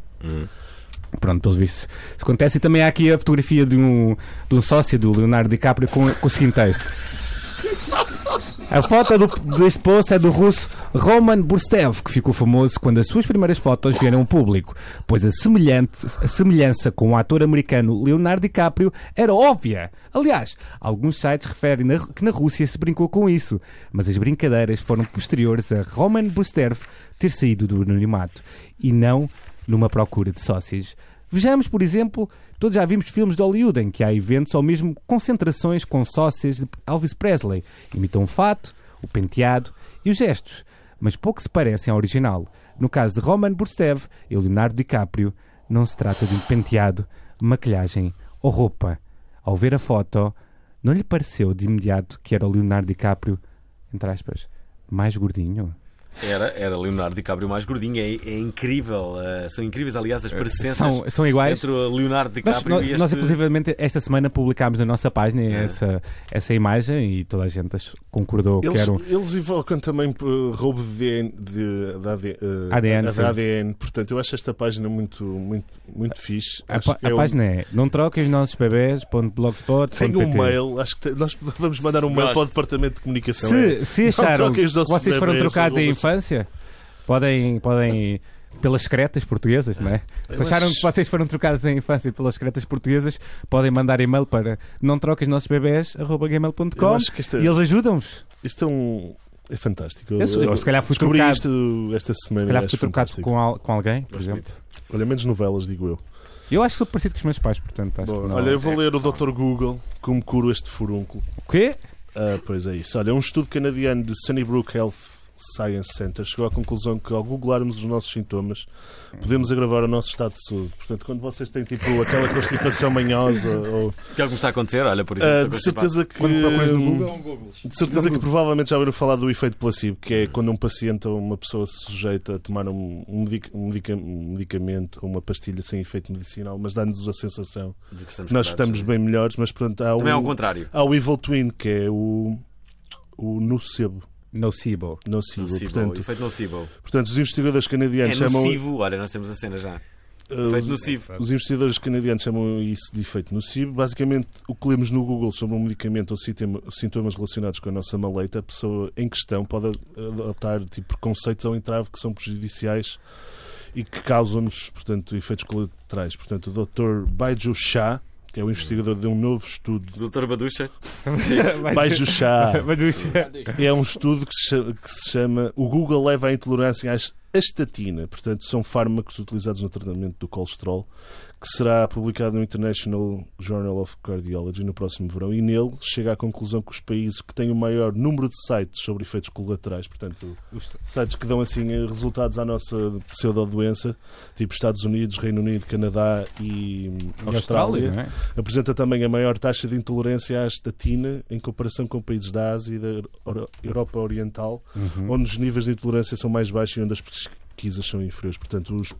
Pronto, pelos vistos. Isso acontece. E também há aqui a fotografia de um, de um sócio do Leonardo DiCaprio com, com o seguinte texto. A foto do, deste post é do russo Roman Burstev, que ficou famoso quando as suas primeiras fotos vieram ao público, pois a, a semelhança com o ator americano Leonardo DiCaprio era óbvia. Aliás, alguns sites referem na- que na Rússia se brincou com isso, mas as brincadeiras foram posteriores a Roman Burstev ter saído do anonimato e não numa procura de sócios. Vejamos, por exemplo, todos já vimos filmes de Hollywood em que há eventos ou mesmo concentrações com sócias de Elvis Presley. Imitam o fato, o penteado e os gestos, mas pouco se parecem ao original. No caso de Roman Burstev e Leonardo DiCaprio, não se trata de um penteado, maquilhagem ou roupa. Ao ver a foto, não lhe pareceu de imediato que era o Leonardo DiCaprio, entre aspas, mais gordinho? Era, era Leonardo DiCaprio mais gordinho. É, é incrível. eh, são incríveis, aliás, as parecenças São, são iguais? entre o Leonardo DiCaprio nós, e este... nós, inclusivamente, esta semana publicámos na nossa página É. essa, essa imagem e toda a gente concordou que Eles, era um... eles invocam também roubo de, de, de AD, eh, ADN, sim. ADN. Portanto, eu acho esta página muito, muito, muito fixe. A, Acho pá- que a é um- página é não troquem os nossos bebés.blogspot.pt Tem um mail, acho que te- nós vamos mandar um mail para o Departamento de Comunicação. Se, se acharam que vocês foram bebés, trocados em. Infância, podem, podem pelas secretas portuguesas, não é? Se Eu acharam que vocês foram trocados em infância pelas secretas portuguesas, podem mandar e-mail para não troquem os nossos bebés, Eu esta- e eles ajudam-vos. Isto é um. É fantástico. Eu sou- eu se calhar fui trocado. isto esta semana. Se calhar fui trocado com, al- com alguém, por Gosto exemplo. muito. Olha, menos novelas, digo eu. Eu acho que sou parecido com os meus pais, portanto acho Bom, que não. olha, eu vou ler o Dr. Google como curo este furúnculo. O quê? Ah, pois é isso. Olha, um estudo canadiano de Sunnybrook Health Science Center chegou à conclusão que ao googlarmos os nossos sintomas podemos agravar o nosso estado de saúde. Portanto, quando vocês têm tipo aquela constipação manhosa ou Que é o que está a acontecer, olha, por exemplo. ah, estou de constipado. certeza que Quando procuras no Google? De certeza que provavelmente já ouviram falar do efeito placebo, que é quando um paciente ou uma pessoa se sujeita a tomar um, um medic- um medica- um medicamento ou uma pastilha sem efeito medicinal, mas dá-nos a sensação De que estamos que nós estamos bem melhores, mas portanto há Também é ao o, contrário. há o Evil Twin, que é o, o nocebo. Nocibo. nocivo. Nocivo, Portanto, efeito nocivo. portanto, os investigadores É canadianos chamam. nocivo, olha, nós temos a cena já. Efeito os- nocivo. Os investigadores canadianos chamam isso de efeito nocivo. Basicamente, o que lemos no Google sobre um medicamento ou sintoma- sintomas relacionados com a nossa maleita, a pessoa em questão pode adotar tipo, preconceitos ao entrave que são prejudiciais e que causam-nos, portanto, efeitos colaterais. Portanto, o Dr. Baiju Shah, que é o investigador de um novo estudo. Doutor Baducha. Baiju Shah Baducha. é um estudo que se, chama, que se chama O Google leva à intolerância à estatina. Portanto, são fármacos utilizados no tratamento do colesterol, que será publicado no International Journal of Cardiology no próximo verão. E nele chega à conclusão que os países que têm o maior número de sites sobre efeitos colaterais, portanto, sites que dão assim resultados à nossa pseudodoença, tipo Estados Unidos, Reino Unido, Canadá e E Austrália, Austrália, é? apresenta também a maior taxa de intolerância à estatina em comparação com países da Ásia e da Euro- Europa Oriental, Uhum. onde os níveis de intolerância são mais baixos e onde as pesquisas são inferiores. Portanto, os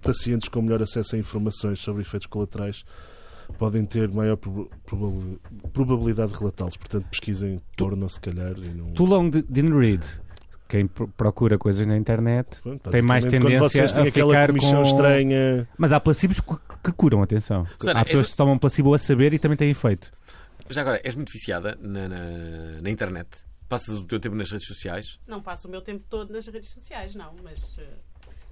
pacientes com melhor acesso a informações sobre efeitos colaterais podem ter maior proba- probab- probabilidade de relatá-los. Portanto, pesquisem porno, se calhar. E não... Too long di- didn't read. Quem pro- procura coisas na internet Pronto, tem mais tendência a ficar com... estranha. Mas há placebos que que curam, atenção. Susana, há pessoas és- que tomam placebo a saber e também têm efeito. Já agora, és muito viciada na, na, na internet? Passas o teu tempo nas redes sociais? Não passo o meu tempo todo nas redes sociais, não, mas. eh,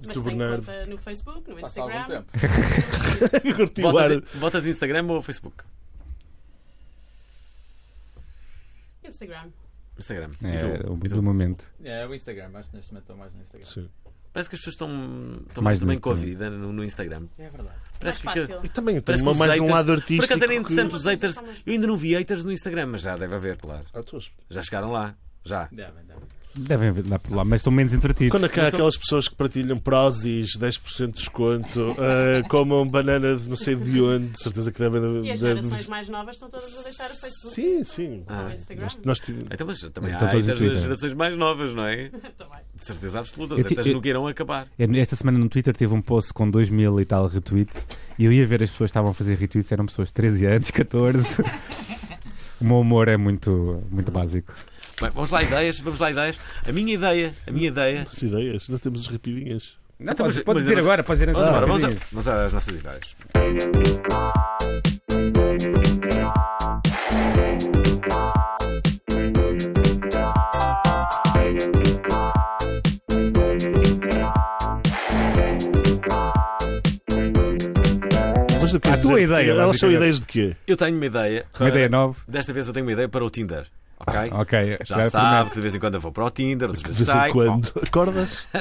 Mas Tu, tenho Bernardo? conta no Facebook, no Passa algum Instagram. tempo. O. Votas, votas Instagram ou Facebook? Instagram. Instagram. É E tu? o E tu? do momento. É, o Instagram, acho que neste momento estou mais no Instagram. Sim. Parece que as pessoas estão, estão Mais também com a vida no, no Instagram. É verdade. Parece Mais que, fácil. E também tem uma- mais um haters- lado Por artístico. acaso era que- interessante os haters. são- Eu ainda não vi haters no Instagram, mas já deve haver, claro. Já chegaram lá. Já. Devem, devem. Devem haver lá por lá, mas são menos entretidos. Quando há aquelas pessoas que partilham Prozis, 10% de desconto, eh, comam banana de não sei de onde, de certeza que devem. E as gerações mais novas estão todas a deixar o Facebook. Sim, sim. Ah. Instagram. Nós, nós tivemos- Então, mas também Estão há Twitter. gerações mais novas, não é? De certeza absoluta. Eu haters eu- nunca irão acabar. Esta semana no Twitter teve um post com 2 mil e tal retweets e eu ia ver as pessoas que estavam a fazer retweets, eram pessoas de 13 anos, 14. o meu humor é muito, muito básico. Bem, vamos lá, ideias, vamos lá, ideias. A minha ideia, a minha ideia. As ideias, não temos as rapidinhas. Não, Então, pode, mas- pode mas dizer eu- agora, pode dizer antes Vamos a- vamos às nossas ideias. Mas A tua ideia, Elas são ideias de quê? Eu tenho uma ideia. Uma ideia nova. Desta vez eu tenho uma ideia para o Tinder. Ok? Ok, Já é a sabe que de vez em quando eu vou para o Tinder, De vez em quando. Acordas?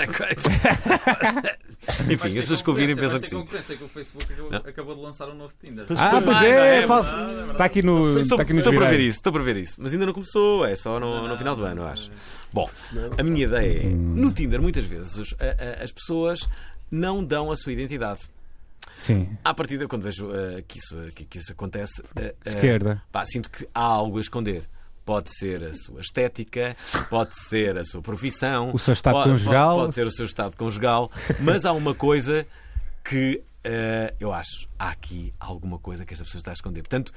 Enfim, as pessoas que ouvirem pensam que sim. concorrência que o Facebook acabou, acabou de lançar um novo Tinder. Pois Ah, Pois é, é é falso. verdade. Está aqui no. Estou, Está aqui no estou para ver isso, estou para ver isso. Mas ainda não começou, é só no, no final do ano, eu acho. Bom, a minha ideia é: Hum. no Tinder, muitas vezes, a- a- as pessoas não dão a sua identidade. Sim. À partida, quando vejo eh, que, isso, que, que isso acontece, eh, Esquerda. pá, sinto que há algo a esconder. Pode ser a sua estética, pode ser a sua profissão, O seu estado pode, conjugal. Pode, pode ser o seu estado conjugal, mas há uma coisa que eh, eu acho. Há aqui alguma coisa que esta pessoa está a esconder. Portanto,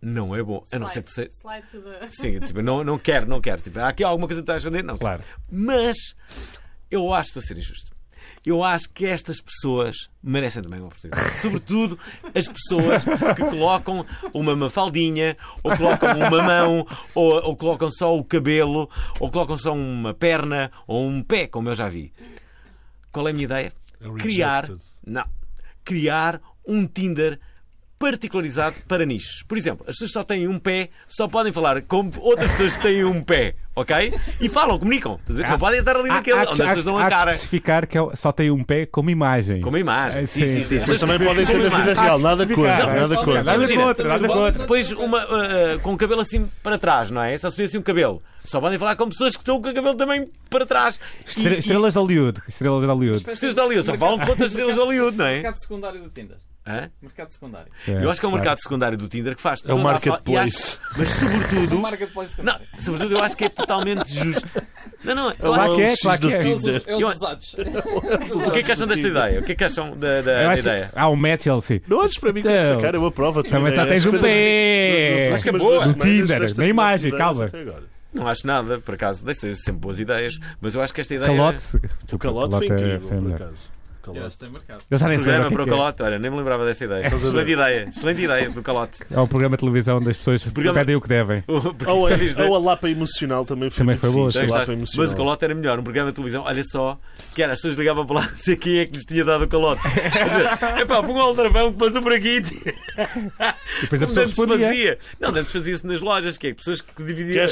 não é bom. A não ser que Slide, seja. slide to the... Sim, tipo, não, não quero, não quero. Tipo, há aqui alguma coisa que está a esconder? Não. Claro. Mas eu acho que estou a ser injusto. Eu acho que estas pessoas merecem também uma oportunidade. Sobretudo as pessoas que colocam uma mafaldinha, ou colocam uma mão, ou, ou colocam só o cabelo, ou colocam só uma perna, ou um pé, como eu já vi. Qual é a minha ideia? É Criar. Não. Criar um Tinder particularizado para nichos. Por exemplo, as pessoas que só têm um pé só podem falar com outras pessoas que têm um pé, ok? E falam, comunicam. Ver? Não podem estar ali naquele onde as há- pessoas dão a cara. especificar que é- só tem um pé como imagem. Como imagem. É, Sim, sim, sim. sim. Mas também podem ter Como na vida real. Nada contra. Nada contra. Nada contra, nada contra. Depois uma ah, com o cabelo assim para trás, não é? Só se vê assim o cabelo. Só podem falar com pessoas que estão com o cabelo também para trás. Estre- Estrelas de Hollywood. Estrelas de Hollywood. Estrelas de Hollywood. Só falam com outras estrelas de Hollywood, não é? Mercado secundário do Tinder. Hã? Mercado secundário. Eu acho que é o claro. mercado secundário do Tinder que faz É o marketplace. acho- Mas sobretudo. Marketplace Não, secundário. sobretudo eu acho que é totalmente justo. Não, não, eu acho que é, claro que do é. É é usados. O que é que acham desta ideia? O que é que acham da, da- acho- ideia? Há um match, assim. Não olhes para mim Então, cara, eu aprovo a tua Também só ideia. tens um pé. Acho que é boa. semanas Tinder, na imagem, calma. Não acho nada, por acaso. Deixa sempre boas ideias, mas eu acho que esta ideia. Calote. O calote foi é- incrível, por acaso. Eu Calote. tem marcado. Eu já nem sei Programa o que para o é é. calote, olha, nem me lembrava dessa ideia. Excelente ideia, excelente ideia do calote. É um programa de televisão onde as pessoas Programa- pedem o que devem. Ou, é a, ou a Lapa Emocional também foi, Também foi boa. Mas o calote era melhor, um programa de televisão, olha só, que era, as pessoas ligavam para lá a dizer quem é que lhes tinha dado o calote. Epá, põe um aldrabão que passou por aqui. E depois a pessoa fazia. Não, antes fazia-se nas lojas, que é que pessoas que dividiam,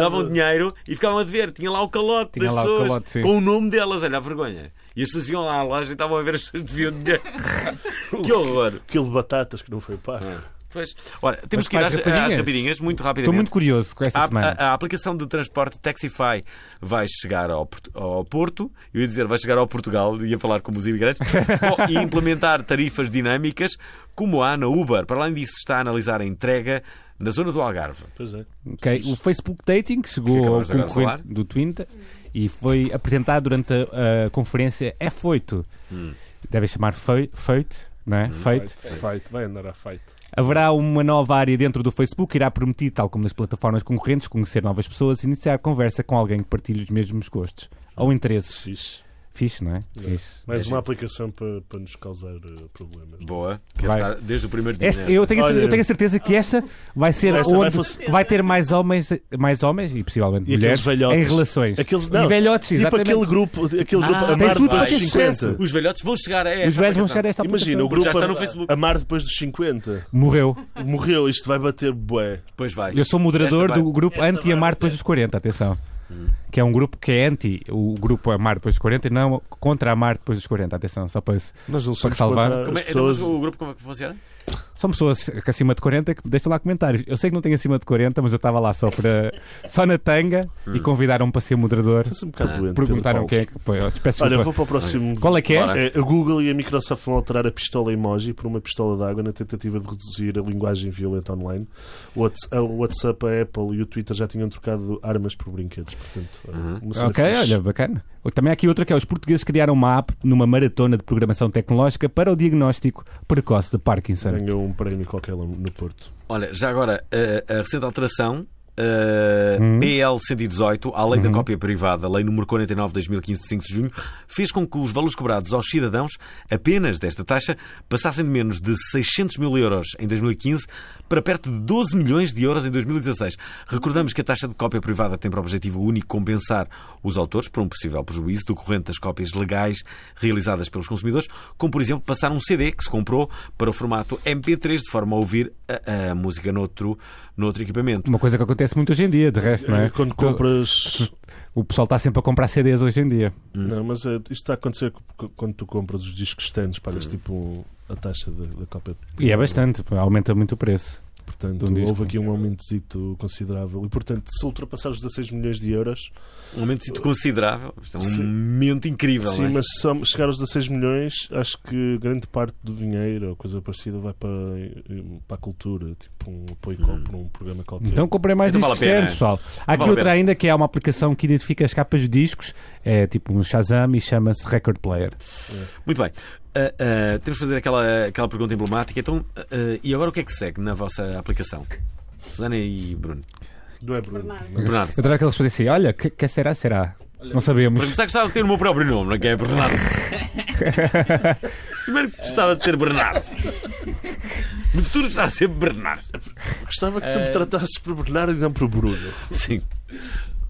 davam dinheiro e ficavam a dever. Tinha lá o calote Tinha das lá o pessoas calote, sim. com o nome delas, olha a vergonha. E as pessoas iam lá à loja e estavam a ver as pessoas que deviam dinheiro. que horror. Aquilo de batatas que não foi pago. Pois. Ora, temos Mas que ir às, rapidinhas? às rapidinhas, muito Estou rapidamente. muito curioso com esta A, semana. a- a aplicação de transporte Taxify vai chegar ao, ao Porto, eu ia dizer vai chegar ao Portugal, ia falar como os imigrantes, e implementar tarifas dinâmicas como há na Uber. Para além disso, está a analisar a entrega na zona do Algarve. Pois é. Ok, O Facebook Dating Que chegou ao agora de concorrente do Twitter e foi apresentado durante a, a conferência F8. Hum. Devem chamar Fe- Fate, não é? Fate. Fight. Vai andar a fight. Haverá uma nova área dentro do Facebook que irá permitir, tal como nas plataformas concorrentes, conhecer novas pessoas e iniciar conversa com alguém que partilhe os mesmos gostos ou interesses. Fixe. Fixe, não é? É. Fixe. Mais É uma aplicação para, para nos causar eh, problemas. Boa. Vai. estar desde o primeiro dia. Esta- nesta. eu, tenho, a- Olha- eu tenho a certeza que esta vai ser Esta vai onde funcionar. vai ter mais homens, mais homens e possivelmente E mulheres aqueles velhotes. em relações. Aqueles, e não, velhotes, tipo exatamente. aquele grupo, aquele grupo Ah, Amar tem tudo depois dos ter 50. sucesso. Os velhotes vão chegar a esta Os velhos vão aplicação. chegar a esta Imagina, o grupo já está Am- no Facebook. Amar depois dos 50. Morreu. Morreu, isto vai bater bué. Pois vai. Eu sou moderador Esta vai. do grupo Esta Anti-Amar depois dos 40, atenção. Que é um grupo que é anti o grupo Amar depois dos 40 e não contra Amar depois dos 40, atenção, só para. Nós não somos salvar. Como é, as então, mas pessoas. o grupo como é que funciona? São pessoas que acima de 40 que deixam lá comentários. Eu sei que não tenho acima de 40, mas eu estava lá só para só na tanga e convidaram-me para ser moderador. Estás um bocado doente. Perguntaram quem é que foi. Peço Olha, vou para o próximo. Qual é que é? É, a Google e a Microsoft vão alterar a pistola emoji por uma pistola de água na tentativa de reduzir a linguagem violenta online. O WhatsApp, a Apple e o Twitter já tinham trocado armas por brinquedos. Portanto, Ok, fixe. olha, bacana. Também há aqui outra que é: os portugueses criaram uma app numa maratona de programação tecnológica para o diagnóstico precoce de Parkinson. Ganhou um prémio qualquer lá no Porto. Olha, já agora, a, a recente alteração, a Hum. PL 118, à lei da Uhum. cópia privada, lei número 49 de 2015, de 5 de junho, fez com que os valores cobrados aos cidadãos apenas desta taxa passassem de menos de 600 mil euros em 2015 para perto de 12 milhões de euros em 2016. Recordamos que a taxa de cópia privada tem por objetivo único compensar os autores por um possível prejuízo decorrente das cópias legais realizadas pelos consumidores, como por exemplo passar um CD que se comprou para o formato MP3 de forma a ouvir a, a música noutro, noutro equipamento. Uma coisa que acontece muito hoje em dia, de resto, não é? Quando Tu- compras. O pessoal está sempre a comprar CDs hoje em dia. Não, mas é, isto está a acontecer quando tu compras os discos stands, pagas Hum. tipo a taxa da, da cópia. E é bastante, aumenta muito o preço. Portanto, de um houve aqui um aumentozito considerável. E, portanto, se ultrapassar os 16 milhões de euros, Um momento considerável. Isto é um Sim. momento incrível. sim, não é? mas se chegar aos 16 milhões, acho que grande parte do dinheiro ou coisa parecida vai para, para a cultura, tipo um apoio Hum. para um programa qualquer. Então comprei mais Então discos vale a pena. externos, pessoal. Há aqui vale outra ainda que é uma aplicação que identifica as capas de discos. É tipo um Shazam e chama-se Record Player. Muito bem. Ah, ah, temos de fazer aquela, aquela pergunta emblemática. Então, ah, e agora o que é que segue na vossa aplicação? Susana e Bruno. Não é Bruno. Bernardo. Bernardo. Eu adoro que eles assim: olha, que, que será? Será? Não Para sabemos. começar, gostava de ter o meu próprio nome, não é? Que é Bernardo. Primeiro gostava de ter Bernardo. No futuro gostava de ser Bernardo. Gostava que tu Eh, me tratasses por Bernardo e não por Bruno. Sim.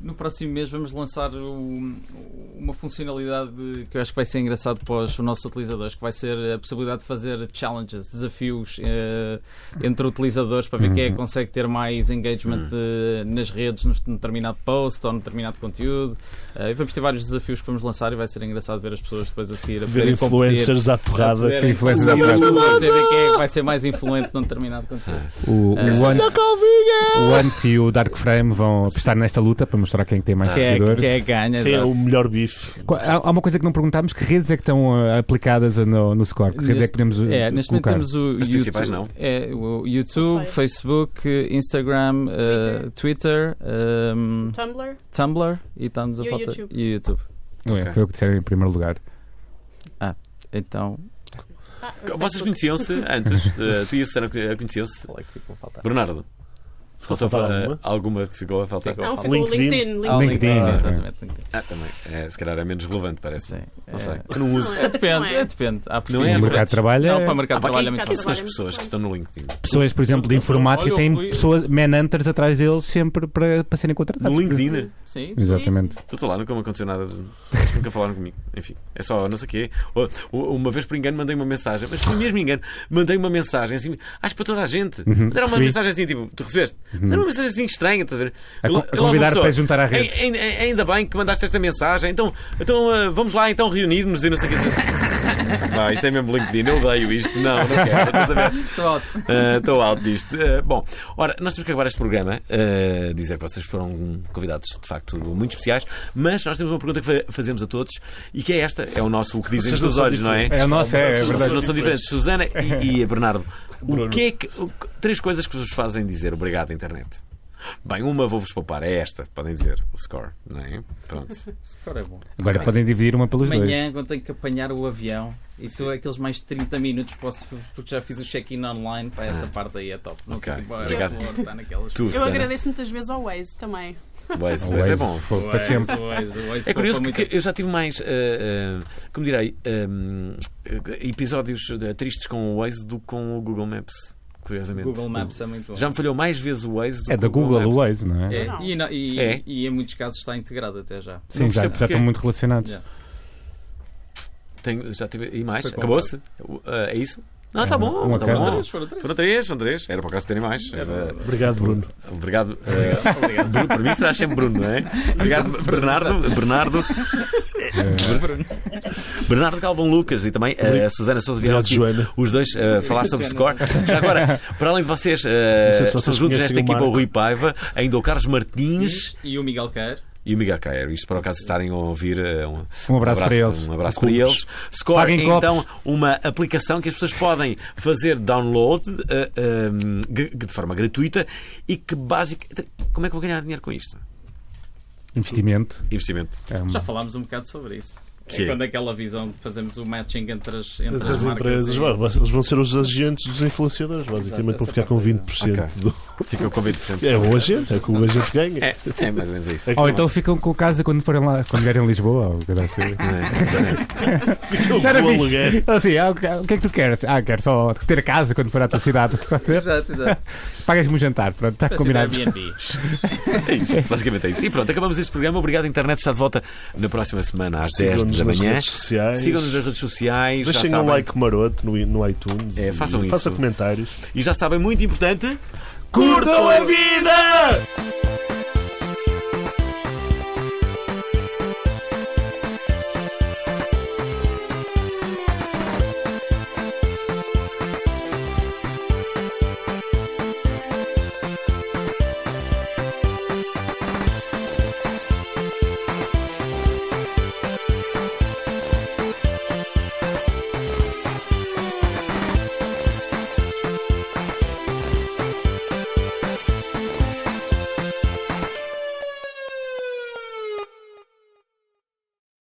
No próximo mês vamos lançar o- uma funcionalidade que eu acho que vai ser engraçado para os nossos utilizadores, que vai ser a possibilidade de fazer challenges, desafios eh, entre utilizadores para ver quem é que consegue ter mais engagement eh, nas redes, num determinado post ou num determinado conteúdo. Eh, e vamos ter vários desafios que vamos lançar e vai ser engraçado ver as pessoas depois a seguir a Ver influencers à porrada. Influencers à porrada. ver quem é que vai ser mais influente num determinado conteúdo. O, o, Ant, o Ant e o Dark Frame vão apostar nesta luta para mostrar quem tem mais é, seguidores. quem é que ganha? Quem é o melhor bife? Há, há uma coisa que não perguntámos: que redes é que estão uh, aplicadas no, no score? Que redes é que Neste- podemos uh, É, neste momento colocar? temos o As principais YouTube, não. É, o YouTube. Facebook, Instagram, eh, Twitter, ehm, Tumblr. Tumblr e estamos a E falta YouTube. e o YouTube. Não é, Ok. Foi o que disseram em primeiro lugar. Então, Ah, Vocês conheciam-se antes? Uh, tu e a Susana conheciam-se? é? Bernardo. Faltou eh, alguma? alguma que ficou a faltar. Não, ficou o LinkedIn. LinkedIn. Ah, o LinkedIn. LinkedIn, Ah, exatamente. LinkedIn. Ah, também. É, se calhar é menos relevante, parece. Sim. Não É- sei. Eu não uso. É. Depende, Não é. é, depende. Há Não é? O mercado de trabalho Não, é- para o mercado de trabalho é muito quem são as pessoas que estão no LinkedIn? Pessoas, por exemplo, de informática têm pessoas manhunters atrás deles sempre para, para serem contratados. No LinkedIn? Sim, Exatamente. Eu estou lá, nunca me aconteceu nada. De... Nunca falaram comigo. Enfim, é só não sei o quê. Uma vez por engano mandei uma mensagem, mas foi mesmo engano. Mandei uma mensagem assim, acho para toda a gente. Mas era uma recebi. mensagem assim, tipo, tu recebeste? Mas era uma mensagem assim estranha, estás a ver? A co- a convidar para juntar à rede. "Ai- ai- Ainda bem que mandaste esta mensagem, então, então ah, vamos lá então reunir-nos e não sei o quê. Pá, isto é mesmo LinkedIn, eu odeio isto. Não, não quero, estás a ver? Estou ótimo. Ah, Estou alto disto. Ah, bom, ora, nós temos que acabar este programa. ah, dizer que vocês foram convidados de facto muito especiais, mas nós temos uma pergunta que fa- fazemos a todos e que é esta: é o nosso o que dizem os não olhos, não é? É o nosso, é, é verdade. Vocês não são diferentes. Susana e, e Bernardo, o Bruno. que é que. o três coisas que vos fazem dizer obrigado, internet. Bem, uma vou-vos poupar, é esta, podem dizer, o score, não é? Pronto. Score é bom. Agora Ok. podem dividir uma pelos dois. Manhã, quando tenho que apanhar o avião, e tu aqueles mais de 30 minutos, posso, porque já fiz o check-in online, para essa parte aí é top. Não Ok, tenho que ir para o obrigado. está naquelas Tu, Eu agradeço muitas vezes ao Waze também. Waze, O Waze é Waze bom. foi O para Waze, sempre. o Waze, o Waze É curioso muito. eu já tive mais, ah, ah, como direi, ah, episódios ah, tristes com o Waze do que com o Google Maps. Curiosamente. Google Maps é muito bom. Já me falhou mais vezes o Waze do É que da o Google, Google o. Waze, não é? É, Não. e, e- É? e em muitos casos está integrado até já. Sim, já, já estão muito relacionados. Já. Tenho- já tive. E mais? Acabou-se? Ah, é isso? Não, está É, bom. uma Tá bom. Foram três, foram três. Foram três, foram três. Era para o caso de terem mais. Era- Obrigado, Bruno. Obrigado. eh, Bruno, para mim será sempre Bruno, não é? Obrigado, Bernardo. Bernardo. Bernardo Galvão Lucas e também eh, a Susana Sousa vieram aqui, Obrigado, Joana. os dois eh, falar sobre score. Já agora, para além de vocês, eh, sei se vocês juntos nesta equipa o. Rui Paiva, ainda o Carlos Martins E o Miguel Queiro. E o Miguel Caeiro. Isto para o caso de estarem a ouvir. eh, um, Um abraço para eles. Um abraço para eles. Score Paguem é copos. então uma aplicação que as pessoas podem fazer download g- de forma gratuita e que basicamente. Como é que vou ganhar dinheiro com isto? Investimento. Investimento. É uma- Já falámos um bocado sobre isso. Que? É quando aquela visão de fazermos o matching entre as, entre as as marcas empresas, e- eles vão ser os agentes dos influenciadores, basicamente, vão ficar com parte 20% do. Fica com 20%. É o agente, é o que o agente ganha. É, é mais ou menos isso. É Ou então ficam com casa quando forem lá, quando vierem a Lisboa, ou coisa assim. fica o Não era bolo, fixe. é. Assim, ah, o que é que tu queres? Ah, quero só ter casa quando for à tua cidade. Exato, exato. Pagas-me um jantar, pronto, está combinado. É isso, basicamente é isso. E pronto, acabamos este programa. Obrigado, internet. Está de volta na próxima semana às 10 Sigam-nos da manhã. Sigam-nos nas redes sociais. Deixem um like maroto no, no iTunes. É, façam isso. Façam comentários. E já sabem, muito importante: curtam a vida!